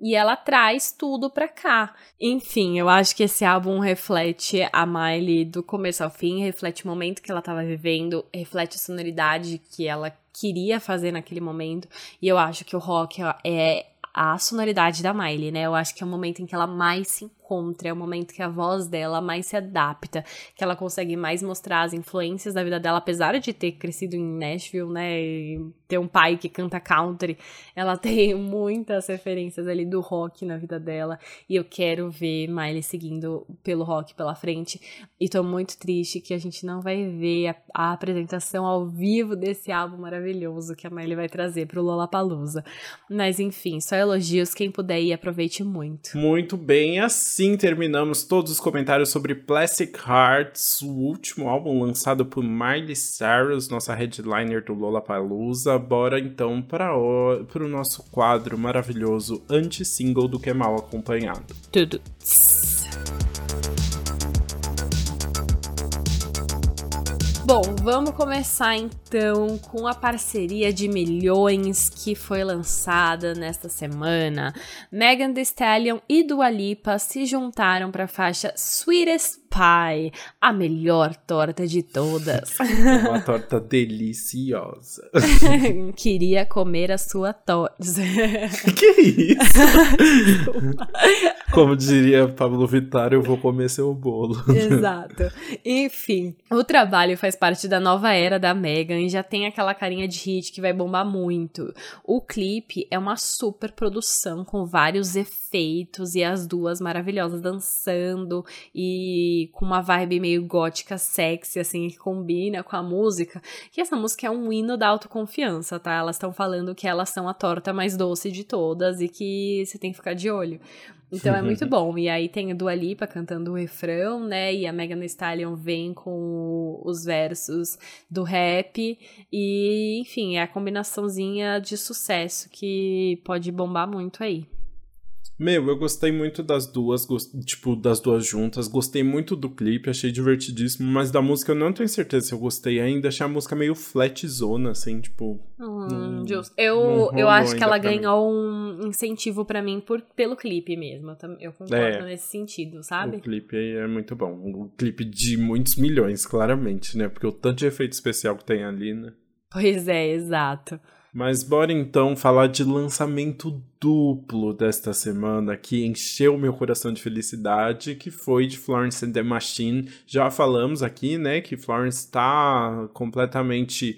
E ela traz tudo pra cá. Enfim, eu acho que esse álbum reflete a Miley do começo ao fim, reflete o momento que ela tava vivendo, reflete a sonoridade que ela queria fazer naquele momento, e eu acho que o rock é a sonoridade da Miley, né? Eu acho que é o momento em que ela mais se é o momento que a voz dela mais se adapta, que ela consegue mais mostrar as influências da vida dela, apesar de ter crescido em Nashville, né, e ter um pai que canta country, ela tem muitas referências ali do rock na vida dela, e eu quero ver Miley seguindo pelo rock pela frente, e tô muito triste que a gente não vai ver a, a apresentação ao vivo desse álbum maravilhoso que a Miley vai trazer pro Lollapalooza. Mas enfim, só elogios, quem puder ir, aproveite muito. Muito bem, assim assim terminamos todos os comentários sobre Plastic Hearts, o último álbum lançado por Miley Cyrus, nossa headliner do Lollapalooza. Bora então para o, para o nosso quadro maravilhoso anti-single do que mal acompanhado. Tudo. Bom, vamos começar então com a parceria de milhões que foi lançada nesta semana. Megan Thee Stallion e Dua Lipa se juntaram para a faixa Sweetest Pie, a melhor torta de todas. Uma torta deliciosa. Queria comer a sua torta. que isso? Como diria Pablo Vittar, eu vou comer seu bolo. Exato. Enfim, o trabalho faz parte da nova era da Megan e já tem aquela carinha de hit que vai bombar muito. O clipe é uma super produção com vários efeitos e as duas maravilhosas dançando e com uma vibe meio gótica, sexy, assim, que combina com a música. E essa música é um hino da autoconfiança, tá? Elas estão falando que elas são a torta mais doce de todas e que você tem que ficar de olho. Então é muito bom. E aí tem a Dua Lipa cantando o refrão, né? E a Megan Thee Stallion vem com os versos do rap. E, enfim, é a combinaçãozinha de sucesso que pode bombar muito aí. Meu, eu gostei muito das duas, tipo, das duas juntas. Gostei muito do clipe, achei divertidíssimo. Mas da música eu não tenho certeza se eu gostei ainda. Achei a música meio flat zona, assim, tipo. Hum, justo. Eu, eu acho que ela ganhou um incentivo para mim por, pelo clipe mesmo. Eu, eu concordo é, nesse sentido, sabe? O clipe é muito bom. Um clipe de muitos milhões, claramente, né? Porque o tanto de efeito especial que tem ali, né? Pois é, exato. Mas bora então falar de lançamento duplo desta semana que encheu meu coração de felicidade, que foi de Florence and the Machine. Já falamos aqui, né, que Florence está completamente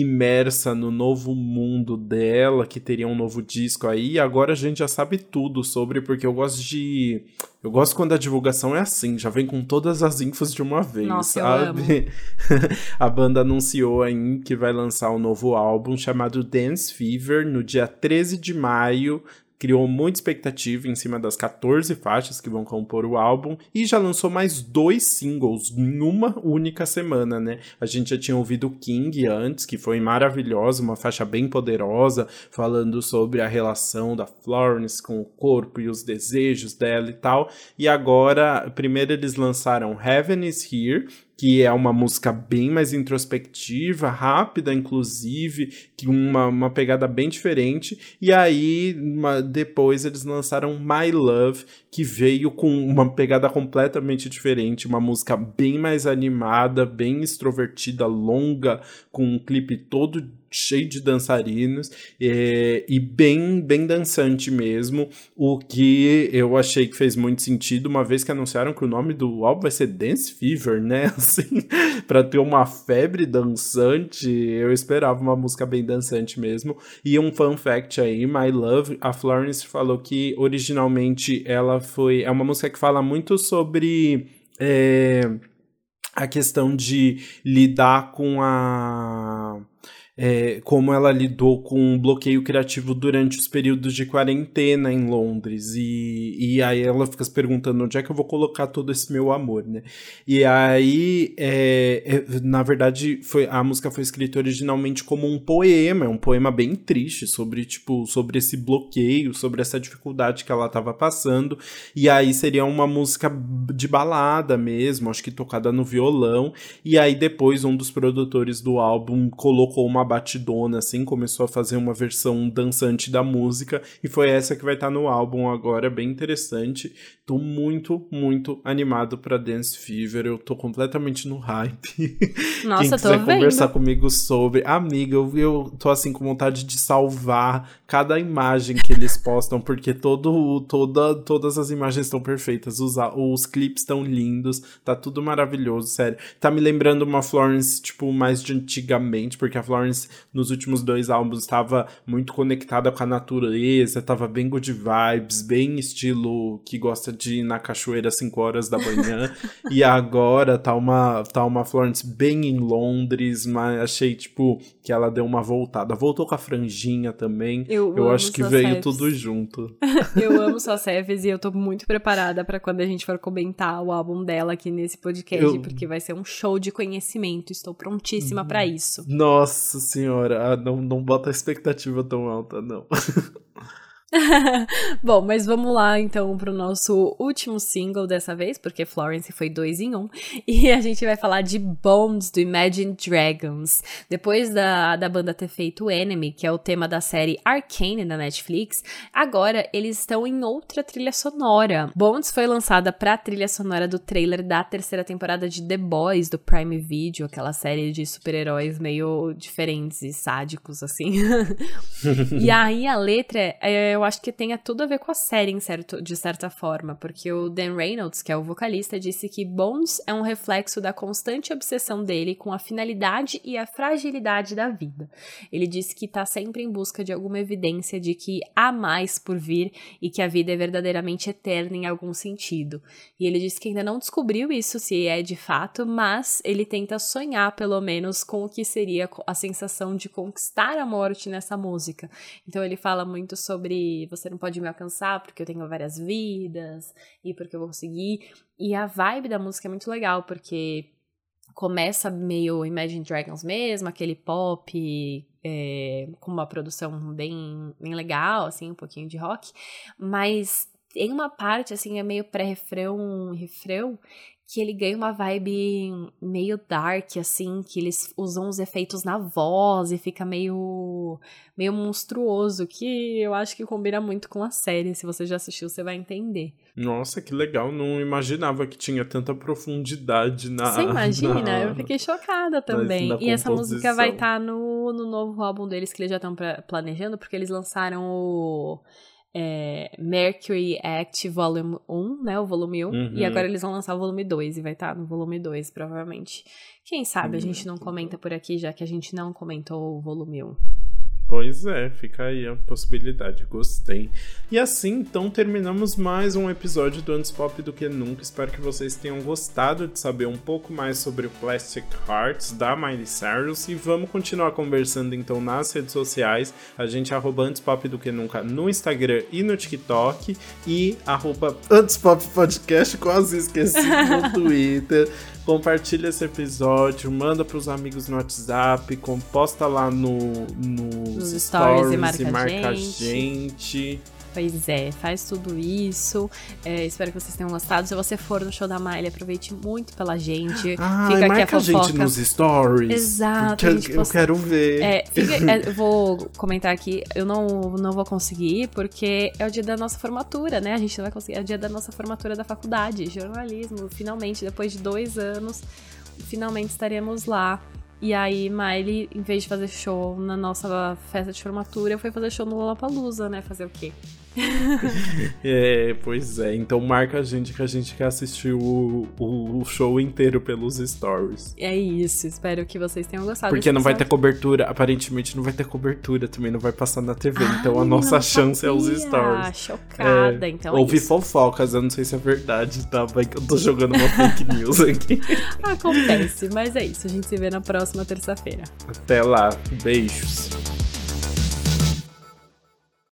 imersa no novo mundo dela, que teria um novo disco aí. Agora a gente já sabe tudo sobre, porque eu gosto de. Eu gosto quando a divulgação é assim, já vem com todas as infos de uma vez, Nossa, sabe? a banda anunciou aí que vai lançar um novo álbum chamado Dance Fever no dia 13 de maio criou muita expectativa em cima das 14 faixas que vão compor o álbum e já lançou mais dois singles em uma única semana, né? A gente já tinha ouvido King antes, que foi maravilhosa, uma faixa bem poderosa, falando sobre a relação da Florence com o corpo e os desejos dela e tal. E agora, primeiro eles lançaram Heaven is Here, que é uma música bem mais introspectiva, rápida, inclusive, que uma, uma pegada bem diferente. E aí, uma, depois, eles lançaram My Love, que veio com uma pegada completamente diferente, uma música bem mais animada, bem extrovertida, longa, com um clipe todo cheio de dançarinos é, e bem, bem dançante mesmo, o que eu achei que fez muito sentido, uma vez que anunciaram que o nome do álbum vai ser Dance Fever, né? Assim, para ter uma febre dançante, eu esperava uma música bem dançante mesmo. E um fun fact aí, My Love, a Florence falou que originalmente ela foi. É uma música que fala muito sobre. É, a questão de lidar com a é, como ela lidou com o bloqueio criativo durante os períodos de quarentena em Londres. E, e aí ela fica se perguntando onde é que eu vou colocar todo esse meu amor, né? E aí, é, é, na verdade, foi, a música foi escrita originalmente como um poema, um poema bem triste sobre, tipo, sobre esse bloqueio, sobre essa dificuldade que ela estava passando. E aí seria uma música de balada mesmo, acho que tocada no violão. E aí depois um dos produtores do álbum colocou uma batidona, assim, começou a fazer uma versão dançante da música, e foi essa que vai estar tá no álbum agora, bem interessante. Tô muito, muito animado pra Dance Fever, eu tô completamente no hype. Nossa, Quem quiser tô conversar comigo sobre, amiga, eu, eu tô assim com vontade de salvar cada imagem que eles postam, porque todo, toda, todas as imagens estão perfeitas, os, os clipes estão lindos, tá tudo maravilhoso, sério. Tá me lembrando uma Florence, tipo, mais de antigamente, porque a Florence nos últimos dois álbuns estava muito conectada com a natureza, estava bem good vibes, bem estilo que gosta de ir na cachoeira às 5 horas da manhã. e agora tá uma, tá uma Florence bem em Londres, mas achei, tipo, que ela deu uma voltada. Voltou com a franjinha também. Eu, eu acho que veio tudo junto. eu amo só Ceves e eu tô muito preparada para quando a gente for comentar o álbum dela aqui nesse podcast, eu... porque vai ser um show de conhecimento. Estou prontíssima para isso. Nossa senhora, ah, não, não bota a expectativa tão alta, não. Bom, mas vamos lá então pro nosso último single dessa vez, porque Florence foi dois em um. E a gente vai falar de Bones do Imagine Dragons. Depois da, da banda ter feito Enemy, que é o tema da série Arcane da Netflix, agora eles estão em outra trilha sonora. Bones foi lançada pra trilha sonora do trailer da terceira temporada de The Boys do Prime Video, aquela série de super-heróis meio diferentes e sádicos, assim. e aí a letra, é, eu acho que tenha tudo a ver com a série, em certo, de certa forma, porque o Dan Reynolds, que é o vocalista, disse que Bones é um reflexo da constante obsessão dele com a finalidade e a fragilidade da vida. Ele disse que está sempre em busca de alguma evidência de que há mais por vir e que a vida é verdadeiramente eterna em algum sentido. E ele disse que ainda não descobriu isso se é de fato, mas ele tenta sonhar pelo menos com o que seria a sensação de conquistar a morte nessa música. Então ele fala muito sobre você não pode me alcançar porque eu tenho várias vidas e porque eu vou conseguir. E a vibe da música é muito legal, porque começa meio Imagine Dragons mesmo, aquele pop é, com uma produção bem, bem legal, assim, um pouquinho de rock, mas em uma parte, assim, é meio pré-refrão, refrão, que ele ganha uma vibe meio dark, assim, que eles usam os efeitos na voz e fica meio, meio monstruoso, que eu acho que combina muito com a série. Se você já assistiu, você vai entender. Nossa, que legal. Não imaginava que tinha tanta profundidade na. Você imagina? Na, eu fiquei chocada também. Na, na e essa música vai estar tá no, no novo álbum deles que eles já estão planejando, porque eles lançaram o é, Mercury Act Volume 1, né? O volume 1. Uhum. E agora eles vão lançar o volume 2 e vai estar tá no volume 2, provavelmente. Quem sabe a gente não comenta por aqui, já que a gente não comentou o volume 1. Pois é, fica aí a possibilidade, gostei. E assim, então terminamos mais um episódio do Antes Pop do que Nunca. Espero que vocês tenham gostado de saber um pouco mais sobre o Plastic Hearts da Miley Cyrus e vamos continuar conversando então nas redes sociais. A gente arroba Antes Pop do que Nunca no Instagram e no TikTok e arroba Antes Pop Podcast, quase esqueci no Twitter. Compartilha esse episódio, manda pros amigos no WhatsApp, composta lá no, no Nos stories e marca, e marca a a gente. gente. Pois é, faz tudo isso. É, espero que vocês tenham gostado. Se você for no show da Miley, aproveite muito pela gente. Ah, Fica aqui a a gente nos stories. Exato, gente eu posta- quero ver. É, fica- é, eu vou comentar aqui, eu não, não vou conseguir, porque é o dia da nossa formatura, né? A gente não vai conseguir. É o dia da nossa formatura da faculdade, jornalismo. Finalmente, depois de dois anos, finalmente estaremos lá. E aí, Miley, em vez de fazer show na nossa festa de formatura, foi fazer show no Lollapalooza, né? Fazer o quê? É, pois é. Então marca a gente que a gente quer assistir o, o, o show inteiro pelos stories. É isso, espero que vocês tenham gostado. Porque não vai ter cobertura, aparentemente não vai ter cobertura, também não vai passar na TV. então a nossa chance é os sabia. stories. Chocada, então é Ouvi fofocas, eu não sei se é verdade, tá? Vai que eu tô jogando uma fake news aqui. Acontece, mas é isso. A gente se vê na próxima terça-feira. Até lá, beijos.